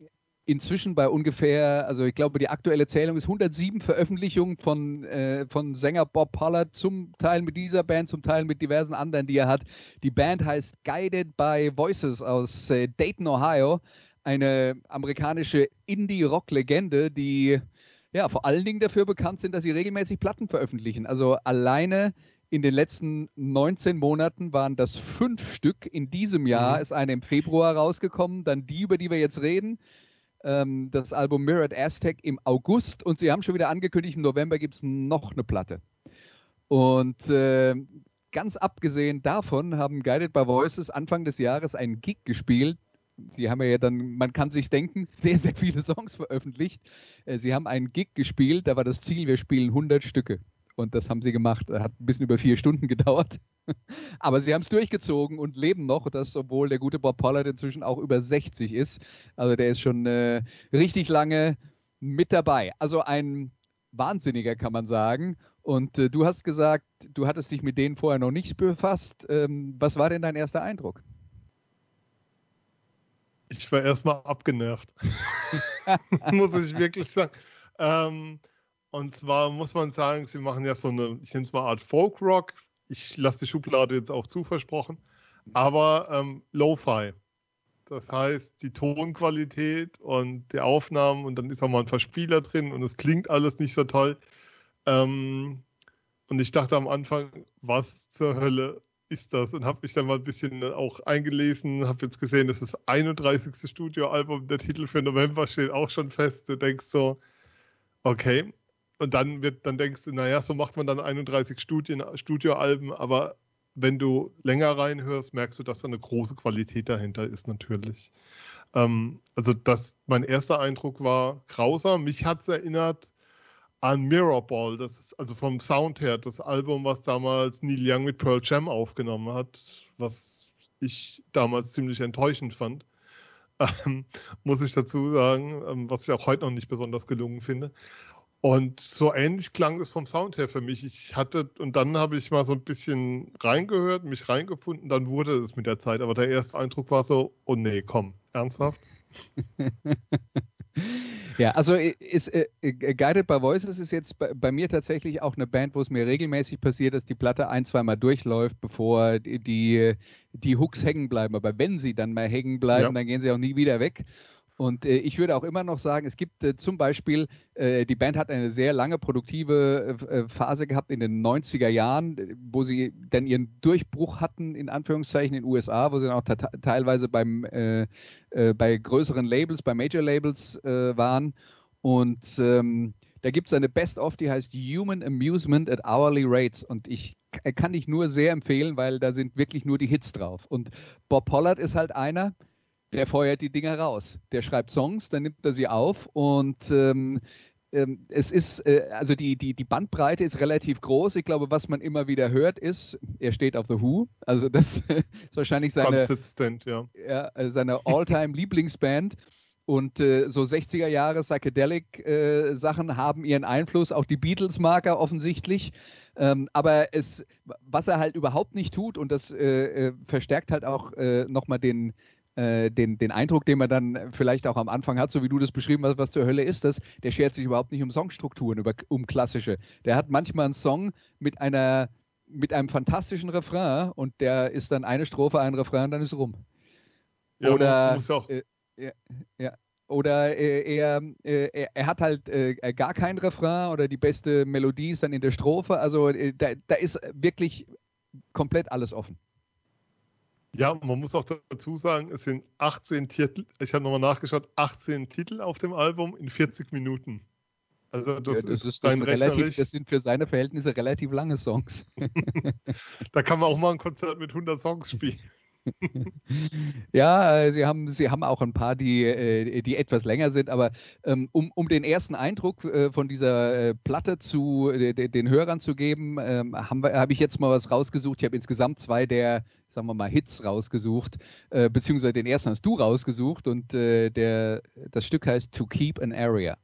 A: inzwischen bei ungefähr, also ich glaube, die aktuelle Zählung ist 107 Veröffentlichungen von, äh, von Sänger Bob Pollard, zum Teil mit dieser Band, zum Teil mit diversen anderen, die er hat. Die Band heißt Guided by Voices aus äh, Dayton, Ohio. Eine amerikanische Indie-Rock-Legende, die ja vor allen Dingen dafür bekannt sind, dass sie regelmäßig Platten veröffentlichen. Also alleine in den letzten 19 Monaten waren das fünf Stück. In diesem Jahr mhm. ist eine im Februar rausgekommen, dann die, über die wir jetzt reden. Ähm, das Album Mirrored Aztec im August und sie haben schon wieder angekündigt, im November gibt es noch eine Platte. Und äh, ganz abgesehen davon haben Guided by Voices Anfang des Jahres einen Gig gespielt. Sie haben ja dann, man kann sich denken, sehr, sehr viele Songs veröffentlicht. Äh, sie haben einen Gig gespielt, da war das Ziel, wir spielen 100 Stücke. Und das haben sie gemacht. Hat ein bisschen über vier Stunden <laughs> gedauert. Aber sie haben es durchgezogen und leben noch, das, obwohl der gute Bob Pollard inzwischen auch über 60 ist. Also der ist schon äh, richtig lange mit dabei. Also ein Wahnsinniger, kann man sagen. Und äh, du hast gesagt, du hattest dich mit denen vorher noch nicht befasst. Ähm, was war denn dein erster Eindruck?
B: Ich war erstmal abgenervt. <laughs> Muss ich wirklich sagen. Ähm, und zwar muss man sagen, sie machen ja so eine, ich nenne es mal Art Folk-Rock. Ich lasse die Schublade jetzt auch zu, versprochen. Aber ähm, Lo-Fi. Das heißt, die Tonqualität und die Aufnahmen und dann ist auch mal ein Verspieler drin und es klingt alles nicht so toll. Ähm, und ich dachte am Anfang, was zur Hölle ist das? Und habe mich dann mal ein bisschen auch eingelesen, habe jetzt gesehen, das ist das 31. Studioalbum, der Titel für November steht auch schon fest. Du denkst so, okay, und dann wird, dann denkst du, naja, so macht man dann 31 Studien, Studioalben, aber wenn du länger reinhörst, merkst du, dass da eine große Qualität dahinter ist, natürlich. Ähm, also das, mein erster Eindruck war grausam. Mich hat es erinnert an Mirrorball, das ist also vom Sound her das Album, was damals Neil Young mit Pearl Jam aufgenommen hat, was ich damals ziemlich enttäuschend fand. Ähm, muss ich dazu sagen, ähm, was ich auch heute noch nicht besonders gelungen finde. Und so ähnlich klang es vom Sound her für mich. Ich hatte, und dann habe ich mal so ein bisschen reingehört, mich reingefunden, dann wurde es mit der Zeit. Aber der erste Eindruck war so, oh nee, komm, ernsthaft? <laughs>
A: Ja, also ist, äh, Guided by Voices ist jetzt bei, bei, mir tatsächlich auch eine Band, wo es mir regelmäßig passiert, dass die Platte ein, zweimal durchläuft, bevor die, die, die Hooks hängen bleiben. Aber wenn sie dann mal hängen bleiben, ja. dann gehen sie auch nie wieder weg. Und äh, ich würde auch immer noch sagen, es gibt äh, zum Beispiel, äh, die Band hat eine sehr lange produktive äh, äh, Phase gehabt in den 90er Jahren, wo sie dann ihren Durchbruch hatten, in Anführungszeichen, in den USA, wo sie dann auch teilweise beim, äh, bei größeren Labels, bei Major Labels waren. Und ähm, da gibt es eine Best-of, die heißt Human Amusement at Hourly Rates. Und ich kann dich nur sehr empfehlen, weil da sind wirklich nur die Hits drauf. Und Bob Pollard ist halt einer, der feuert die Dinger raus. Der schreibt Songs, dann nimmt er sie auf und ähm, ähm, es ist, äh, also die, die, die Bandbreite ist relativ groß. Ich glaube, was man immer wieder hört, ist, er steht auf The Who. Also das <laughs> ist wahrscheinlich seine,
B: ja.
A: Ja, äh, seine All-Time-Lieblingsband. <laughs> Und äh, so 60er Jahre Psychedelic-Sachen äh, haben ihren Einfluss, auch die Beatles-Marker offensichtlich. Ähm, aber es, was er halt überhaupt nicht tut, und das äh, äh verstärkt halt auch äh, nochmal den, äh, den, den Eindruck, den man dann vielleicht auch am Anfang hat, so wie du das beschrieben hast, was zur Hölle ist das, der schert sich überhaupt nicht um Songstrukturen, über, um klassische. Der hat manchmal einen Song mit einer mit einem fantastischen Refrain und der ist dann eine Strophe, ein Refrain und dann ist rum. Ja, Oder muss auch. Äh, ja, ja. Oder äh, er, äh, er, er, hat halt äh, gar kein Refrain oder die beste Melodie ist dann in der Strophe. Also da, da ist wirklich komplett alles offen.
B: Ja, man muss auch dazu sagen, es sind 18 Titel, ich habe nochmal nachgeschaut, 18 Titel auf dem Album in 40 Minuten.
A: Also das, ja, das ist, ist das, relativ, das sind für seine Verhältnisse relativ lange Songs. <laughs>
B: da kann man auch mal ein Konzert mit 100 Songs spielen. <laughs>
A: ja, äh, sie haben, sie haben auch ein paar, die, äh, die etwas länger sind, aber ähm, um, um den ersten Eindruck äh, von dieser Platte zu den Hörern zu geben, ähm, habe hab ich jetzt mal was rausgesucht. Ich habe insgesamt zwei der, sagen wir mal, Hits rausgesucht, beziehungsweise den ersten hast du rausgesucht und der, das Stück heißt To Keep an Area.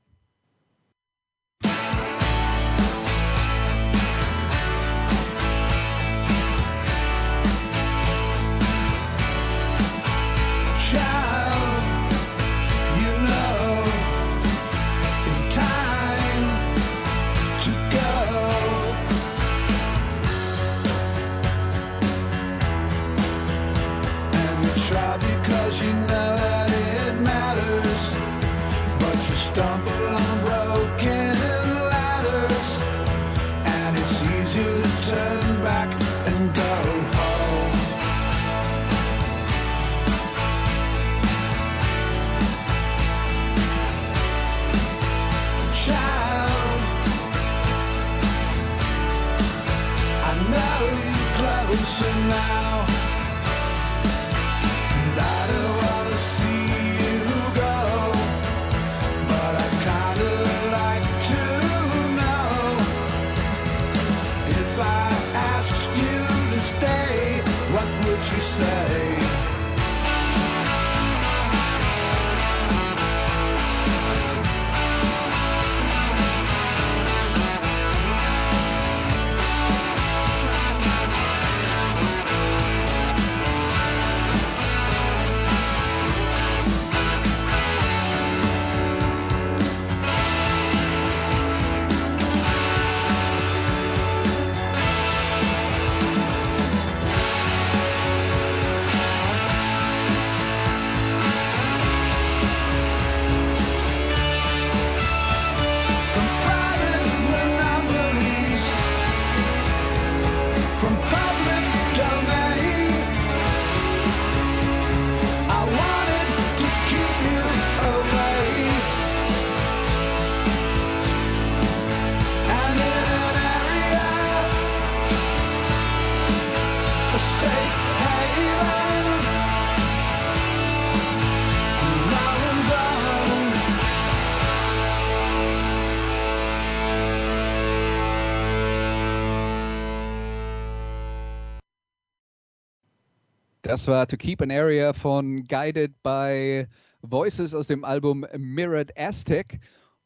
A: Das war To Keep an Area von Guided by Voices aus dem Album Mirrored Aztec.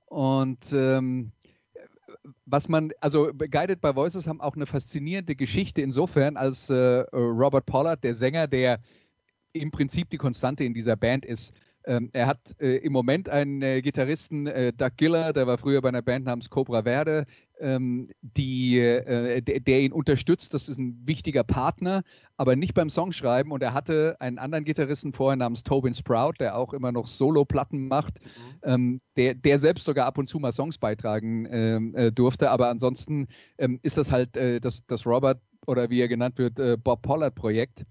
A: Und ähm, was man, also Guided by Voices haben auch eine faszinierende Geschichte insofern, als äh, Robert Pollard, der Sänger, der im Prinzip die Konstante in dieser Band ist, ähm, er hat äh, im Moment einen äh, Gitarristen, äh, Doug Giller, der war früher bei einer Band namens Cobra Verde, ähm, die, äh, der, der, ihn unterstützt. Das ist ein wichtiger Partner, aber nicht beim Songschreiben. Und er hatte einen anderen Gitarristen vorher namens Tobin Sprout, der auch immer noch Solo-Platten macht, mhm. ähm, der, der selbst sogar ab und zu mal Songs beitragen ähm, äh, durfte. Aber ansonsten ähm, ist das halt äh, das, das Robert oder wie er genannt wird, Bob Pollard-Projekt.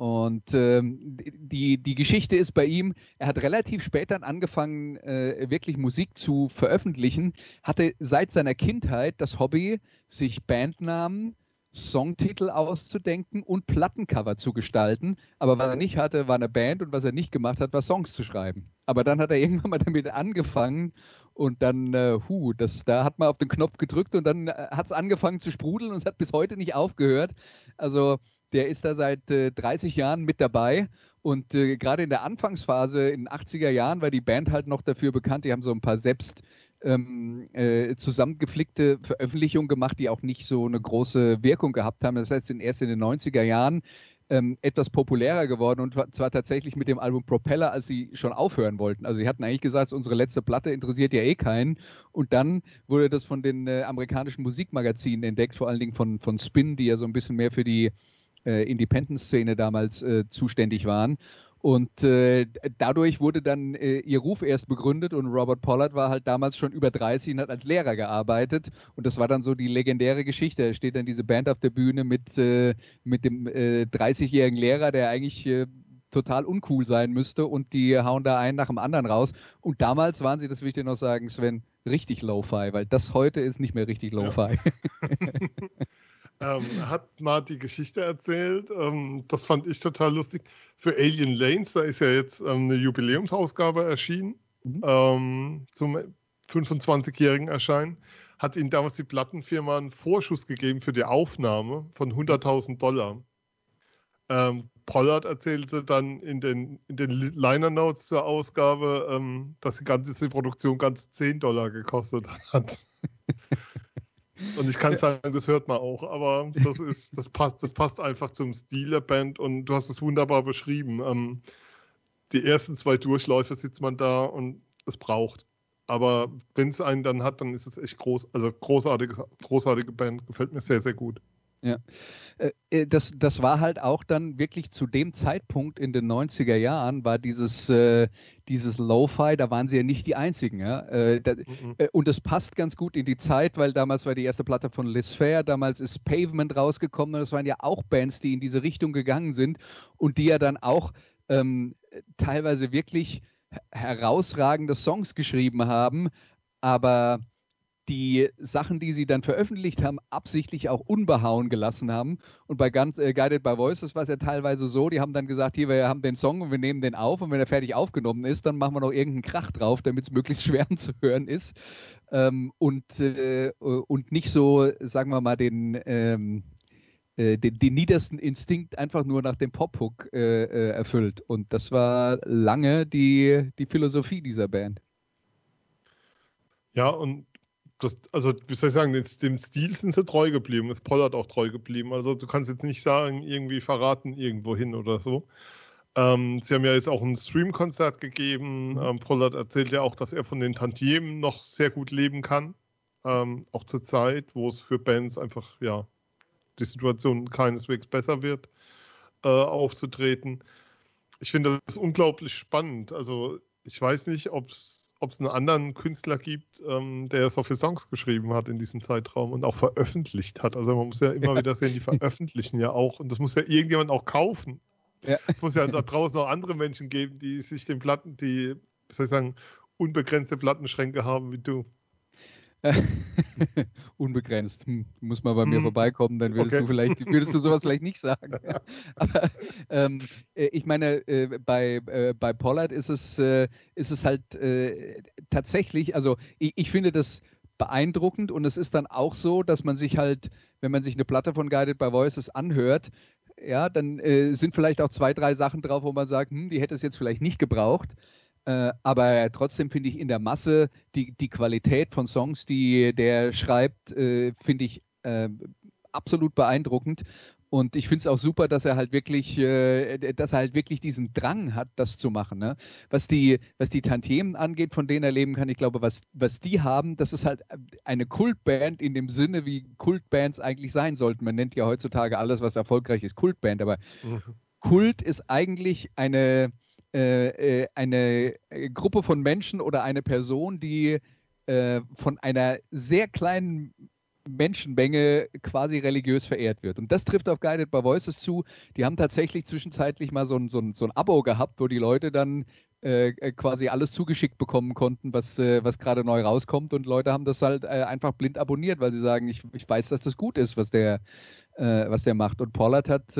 A: Und ähm, die, die Geschichte ist bei ihm, er hat relativ spät dann angefangen, äh, wirklich Musik zu veröffentlichen, hatte seit seiner Kindheit das Hobby, sich Bandnamen, Songtitel auszudenken und Plattencover zu gestalten. Aber was er nicht hatte, war eine Band und was er nicht gemacht hat, war Songs zu schreiben. Aber dann hat er <laughs> irgendwann mal damit angefangen und dann, äh, hu, das, da hat man auf den Knopf gedrückt und dann äh, hat es angefangen zu sprudeln und es hat bis heute nicht aufgehört. Also der ist da seit äh, 30 Jahren mit dabei. Und äh, gerade in der Anfangsphase in den 80er Jahren war die Band halt noch dafür bekannt, die haben so ein paar selbst ähm, äh, zusammengeflickte Veröffentlichungen gemacht, die auch nicht so eine große Wirkung gehabt haben. Das heißt, erst in den 90er Jahren ähm, etwas populärer geworden und zwar tatsächlich mit dem Album Propeller, als sie schon aufhören wollten. Also sie hatten eigentlich gesagt, unsere letzte Platte interessiert ja eh keinen. Und dann wurde das von den äh, amerikanischen Musikmagazinen entdeckt, vor allen Dingen von, von Spin, die ja so ein bisschen mehr für die äh, Independent-Szene damals äh, zuständig waren. Und äh, dadurch wurde dann äh, ihr Ruf erst begründet und Robert Pollard war halt damals schon über 30 und hat als Lehrer gearbeitet. Und das war dann so die legendäre Geschichte. Da steht dann diese Band auf der Bühne mit, äh, mit dem 30-jährigen äh, Lehrer, der eigentlich äh, total uncool sein müsste und die hauen da einen nach dem anderen raus. Und damals waren sie, das will ich dir noch sagen, Sven, richtig Lo-Fi, weil das heute ist nicht mehr richtig Lo-Fi. Ja. <laughs>
B: ähm, hat mal die Geschichte erzählt. Ähm, das fand ich total lustig. Für Alien Lanes, da ist ja jetzt ähm, eine Jubiläumsausgabe erschienen mhm. Ähm, zum 25-jährigen Erscheinen. Hat ihnen damals die Plattenfirma einen Vorschuss gegeben für die Aufnahme von 100.000 Dollar. Ähm, Pollard erzählte dann in den, in den Liner Notes zur Ausgabe, ähm, dass die ganze Produktion ganz 10 Dollar gekostet hat. Und ich kann sagen, das hört man auch, aber das ist, das passt, das passt einfach zum Stil der Band und du hast es wunderbar beschrieben. Ähm, die ersten zwei Durchläufe sitzt man da und es braucht. Aber wenn es einen dann hat, dann ist es echt groß, also großartige, großartige Band, gefällt mir sehr, sehr gut.
A: Ja, äh, äh, das, das war halt auch dann wirklich zu dem Zeitpunkt in den 90er Jahren, war dieses, äh, dieses Lo-Fi, da waren sie ja nicht die Einzigen. Ja? Äh, da, mhm. Äh, und es passt ganz gut in die Zeit, weil damals war die erste Platte von Liz Fair, damals ist Pavement rausgekommen und es waren ja auch Bands, die in diese Richtung gegangen sind und die ja dann auch ähm, teilweise wirklich herausragende Songs geschrieben haben, aber die Sachen, die sie dann veröffentlicht haben, absichtlich auch unbehauen gelassen haben. Und bei ganz äh, Guided by Voices war es ja teilweise so, die haben dann gesagt, hier, wir haben den Song und wir nehmen den auf und wenn er fertig aufgenommen ist, dann machen wir noch irgendeinen Krach drauf, damit es möglichst <laughs> schwer zu hören ist. Ähm, und, äh, und nicht so, sagen wir mal, den, ähm, äh, den, den, niedersten Instinkt einfach nur nach dem Pop-Hook äh, äh, erfüllt. Und das war lange die, die Philosophie dieser Band.
B: Ja, und das, also wie soll ich sagen, dem, Stil sind sie treu geblieben, ist Pollard auch treu geblieben. Also du kannst jetzt nicht sagen, irgendwie verraten irgendwo hin oder so. Ähm, sie haben ja jetzt auch ein Stream-Konzert gegeben. Mhm. Ähm, Pollard erzählt ja auch, dass er von den Tantiemen noch sehr gut leben kann. Ähm, auch zur Zeit, wo es für Bands einfach, ja, die Situation keineswegs besser wird, äh, aufzutreten. Ich finde das unglaublich spannend. Also ich weiß nicht, ob es ob es einen anderen Künstler gibt, ähm, der so viele Songs geschrieben hat in diesem Zeitraum und auch veröffentlicht hat. Also man muss ja immer wieder sehen, die veröffentlichen ja auch und das muss ja irgendjemand auch kaufen. Ja. Es muss ja da draußen auch andere Menschen geben, die sich den Platten, die, soll ich sagen, unbegrenzte Plattenschränke haben wie du. <laughs>
A: Unbegrenzt. Hm, muss mal bei mir hm. vorbeikommen, dann würdest okay. du vielleicht, würdest du sowas vielleicht nicht sagen. <laughs> <laughs> Aber ähm, äh, ich meine, äh, bei, äh, bei Pollard ist es, äh, ist es halt äh, tatsächlich, also ich, ich finde das beeindruckend und es ist dann auch so, dass man sich halt, wenn man sich eine Platte von Guided by Voices anhört, ja, dann äh, sind vielleicht auch zwei, drei Sachen drauf, wo man sagt, hm, die hätte es jetzt vielleicht nicht gebraucht. Äh, aber trotzdem finde ich in der Masse die, die Qualität von Songs, die der schreibt, äh, finde ich äh, absolut beeindruckend. Und ich finde es auch super, dass er halt wirklich, äh, dass er halt wirklich diesen Drang hat, das zu machen. Ne? Was die, was die Tantiemen angeht, von denen er leben kann, ich glaube, was, was die haben, das ist halt eine Kultband in dem Sinne, wie Kultbands eigentlich sein sollten. Man nennt ja heutzutage alles, was erfolgreich ist, Kultband, aber mhm. Kult ist eigentlich eine, äh, äh eine äh, Gruppe von Menschen oder eine Person, die äh, von einer sehr kleinen Menschenmenge quasi religiös verehrt wird. Und das trifft auf Guided by Voices zu. Die haben tatsächlich zwischenzeitlich mal so ein, so ein, so ein Abo gehabt, wo die Leute dann äh, äh, quasi alles zugeschickt bekommen konnten, was, äh, was gerade neu rauskommt. Und Leute haben das halt äh, einfach blind abonniert, weil sie sagen, ich, ich weiß, dass das gut ist, was der, was der macht. Und Pollard hat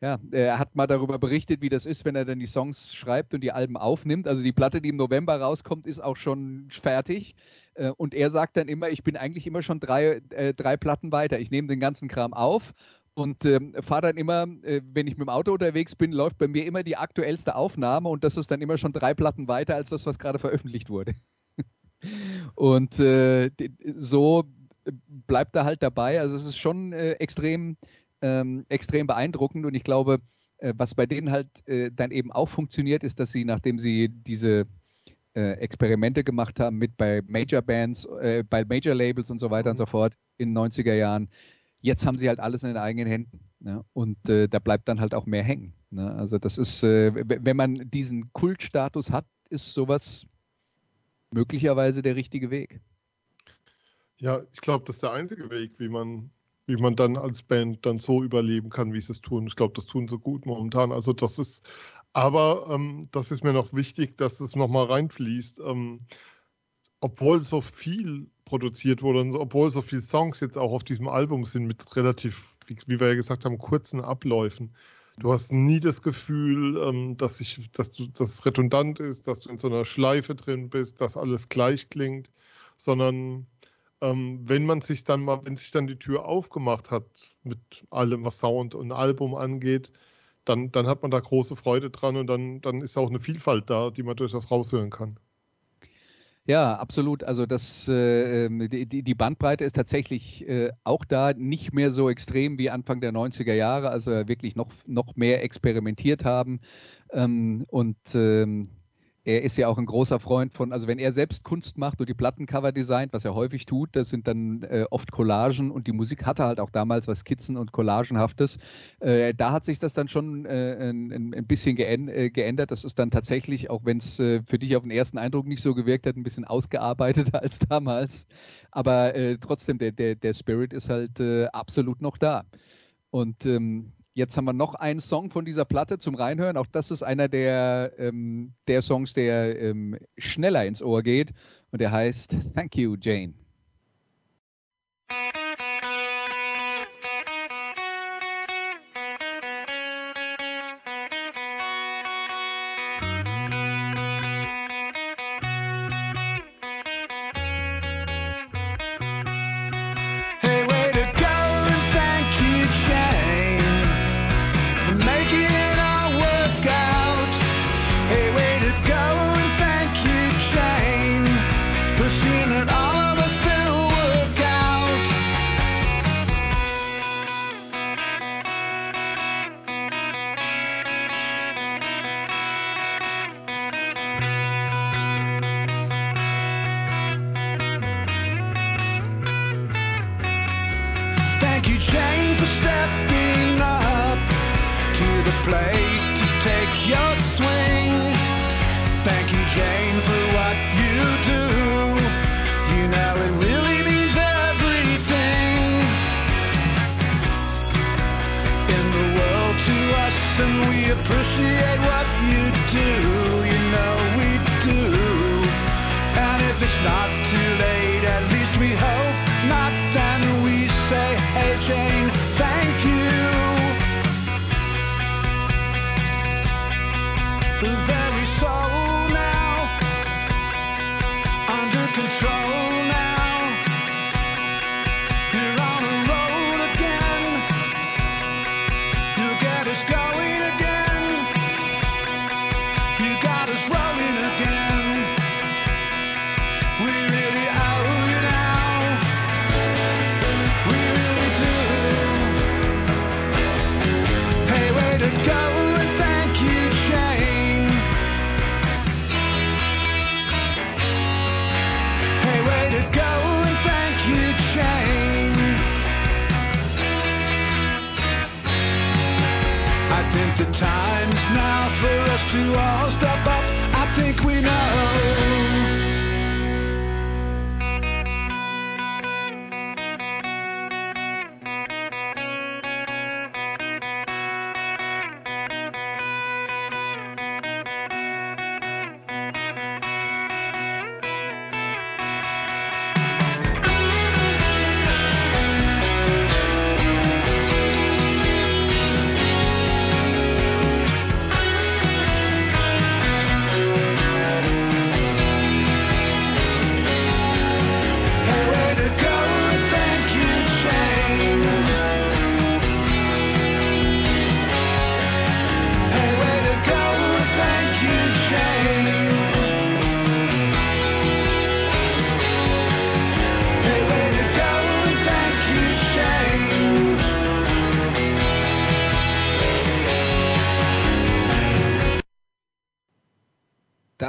A: ja, er hat mal darüber berichtet, wie das ist, wenn er dann die Songs schreibt und die Alben aufnimmt. Also die Platte, die im November rauskommt, ist auch schon fertig. Äh, und er sagt dann immer, ich bin eigentlich immer schon drei, äh, drei Platten weiter. Ich nehme den ganzen Kram auf und ähm, fahre dann immer, äh, wenn ich mit dem Auto unterwegs bin, läuft bei mir immer die aktuellste Aufnahme und das ist dann immer schon drei Platten weiter als das, was gerade veröffentlicht wurde. <laughs> und äh, so bleibt er halt dabei. Also es ist schon äh, extrem, ähm, extrem beeindruckend und ich glaube, äh, was bei denen halt dann eben auch funktioniert, ist, dass sie, nachdem sie diese äh, Experimente gemacht haben mit bei Major Bands, äh, bei Major Labels und so weiter und so fort in den 90er Jahren. Jetzt haben sie halt alles in den eigenen Händen. Ne? Und äh, da bleibt dann halt auch mehr hängen. Ne? Also das ist, äh, wenn man diesen Kultstatus hat, ist sowas möglicherweise der richtige Weg.
B: Ja, ich glaube, das ist der einzige Weg, wie man, wie man dann als Band dann so überleben kann, wie sie es tun. Ich glaube, das tun sie gut momentan. Also das ist aber ähm, das ist mir noch wichtig, dass es nochmal reinfließt. Ähm, obwohl so viel produziert wurde und obwohl so viele Songs jetzt auch auf diesem Album sind mit relativ, wie, wie wir ja gesagt haben, kurzen Abläufen. Du hast nie das Gefühl, ähm, dass, ich, dass, du, dass es redundant ist, dass du in so einer Schleife drin bist, dass alles gleich klingt, sondern ähm, wenn man sich dann mal, wenn sich dann die Tür aufgemacht hat mit allem, was Sound und Album angeht, dann, dann hat man da große Freude dran und dann, dann ist auch eine Vielfalt da, die man durchaus raushören kann.
A: Ja, absolut. Also das, äh, ähm, die, Bandbreite ist tatsächlich äh, auch da nicht mehr so extrem wie Anfang der 90er Jahre, also wirklich noch, noch mehr experimentiert haben. Ähm, und ähm, er ist ja auch ein großer Freund von, also wenn er selbst Kunst macht und die Plattencover designt, was er häufig tut, das sind dann äh, oft Collagen und die Musik hatte halt auch damals was Skizzen und Collagenhaftes. Äh, da hat sich das dann schon äh, ein, ein, bisschen äh, geändert. Das ist dann tatsächlich, auch wenn es äh, für dich auf den ersten Eindruck nicht so gewirkt hat, ein bisschen ausgearbeiteter <laughs> als damals. Aber äh, trotzdem, der, der, der Spirit ist halt absolut noch da. Und ähm, Jetzt haben wir noch einen Song von dieser Platte zum Reinhören. Auch das ist einer der, ähm, der Songs, der ähm, schneller ins Ohr geht. Und der heißt Thank You, Jane.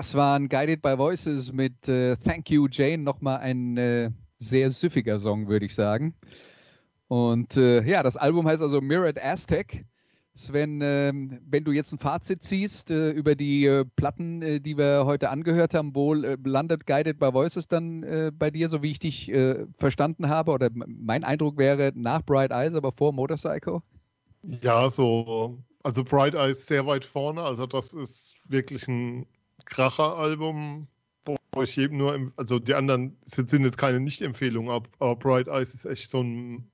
A: Das waren Guided by Voices mit äh, Thank You Jane, nochmal ein äh, sehr süffiger Song, würde ich sagen. Und äh, ja, das Album heißt also Mirrored Aztec. Sven, ähm, wenn du jetzt ein Fazit ziehst äh, über die äh, Platten, äh, die wir heute angehört haben, wo äh, landet Guided by Voices dann bei dir, so wie ich dich verstanden habe? Oder mein Eindruck wäre nach Bright Eyes, aber vor Motorcycle?
B: Ja, so, also Bright Eyes sehr weit vorne. Also das ist wirklich ein Kracher-Album, wo ich jedem nur, also die anderen sind, jetzt keine Nicht-Empfehlungen, aber, Bright Eyes ist echt so ein,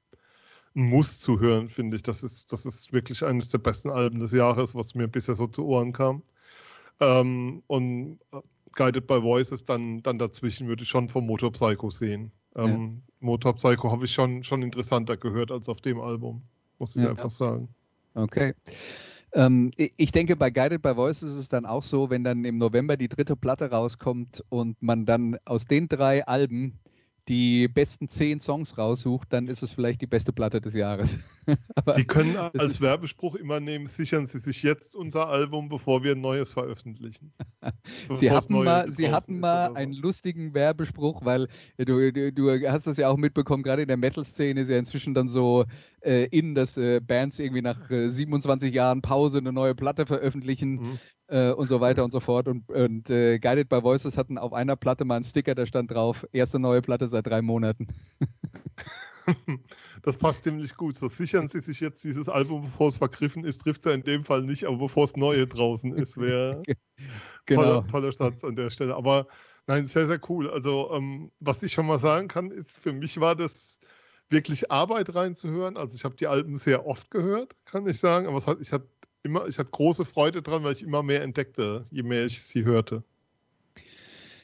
B: ein Muss zu hören, finde ich. Das ist, das ist wirklich eines der besten Alben des Jahres, was mir bisher so zu Ohren kam. Ähm, und äh, Guided by Voices dann, dann dazwischen würde ich schon vom Motor Psycho sehen. Ähm, Motor Psycho habe ich schon, schon interessanter gehört als auf dem Album, muss ich
A: Ja.
B: einfach sagen.
A: Okay. Ähm, ich denke, bei Guided by Voices ist es dann auch so, wenn dann im November die dritte Platte rauskommt und man dann aus den drei Alben die besten zehn Songs raussucht, dann ist es vielleicht die beste Platte des Jahres. <laughs>
B: Die können als Werbespruch immer nehmen, sichern Sie sich jetzt unser Album, bevor wir ein neues veröffentlichen. <laughs>
A: Sie hatten mal, Sie hatten mal
B: so.
A: einen lustigen Werbespruch, weil äh, du, du, du hast das ja auch mitbekommen, gerade in der Metal-Szene ist ja inzwischen dann so äh, in, dass äh, Bands irgendwie nach äh, 27 Jahren Pause eine neue Platte veröffentlichen
B: Mhm.
A: Äh, und so weiter und so fort. Und, und äh, Guided by Voices hatten auf einer Platte mal einen Sticker, da stand drauf, erste neue Platte seit drei Monaten. <laughs>
B: Das passt ziemlich gut. So sichern Sie sich jetzt dieses Album, bevor es vergriffen ist, trifft es ja in dem Fall nicht, aber bevor es neue draußen ist, wäre <laughs>
A: Genau.
B: toller, toller Satz an der Stelle. Aber nein, sehr, sehr cool. Also, ähm, was ich schon mal sagen kann, ist, für mich war das wirklich Arbeit reinzuhören. Also, ich habe die Alben sehr oft gehört, kann ich sagen. Aber es hat, ich hatte immer, ich hatte große Freude dran, weil ich immer mehr entdeckte, je mehr ich sie hörte.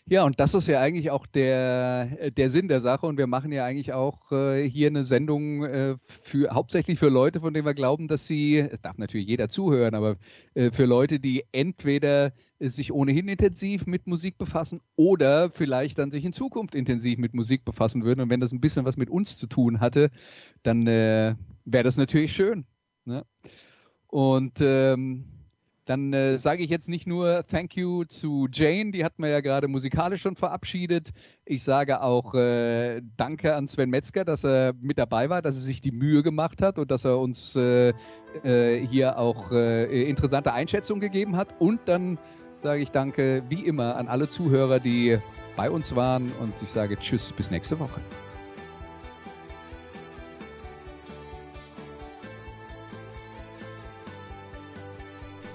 A: Ja, und das ist ja eigentlich auch der, äh, der Sinn der Sache. Und wir machen ja eigentlich auch äh, hier eine Sendung äh, für hauptsächlich für Leute, von denen wir glauben, dass sie, es darf natürlich jeder zuhören, aber äh, für Leute, die entweder sich ohnehin intensiv mit Musik befassen oder vielleicht dann sich in Zukunft intensiv mit Musik befassen würden. Und wenn das ein bisschen was mit uns zu tun hatte, dann äh, wäre das natürlich schön. Ne? Und ähm, dann äh, sage ich jetzt nicht nur Thank you zu Jane, die hat man ja gerade musikalisch schon verabschiedet. Ich sage auch äh, Danke an Sven Metzger, dass er mit dabei war, dass er sich die Mühe gemacht hat und dass er uns äh, äh, hier auch äh, interessante Einschätzungen gegeben hat. Und dann sage ich Danke wie immer an alle Zuhörer, die bei uns waren und ich sage Tschüss, bis nächste Woche.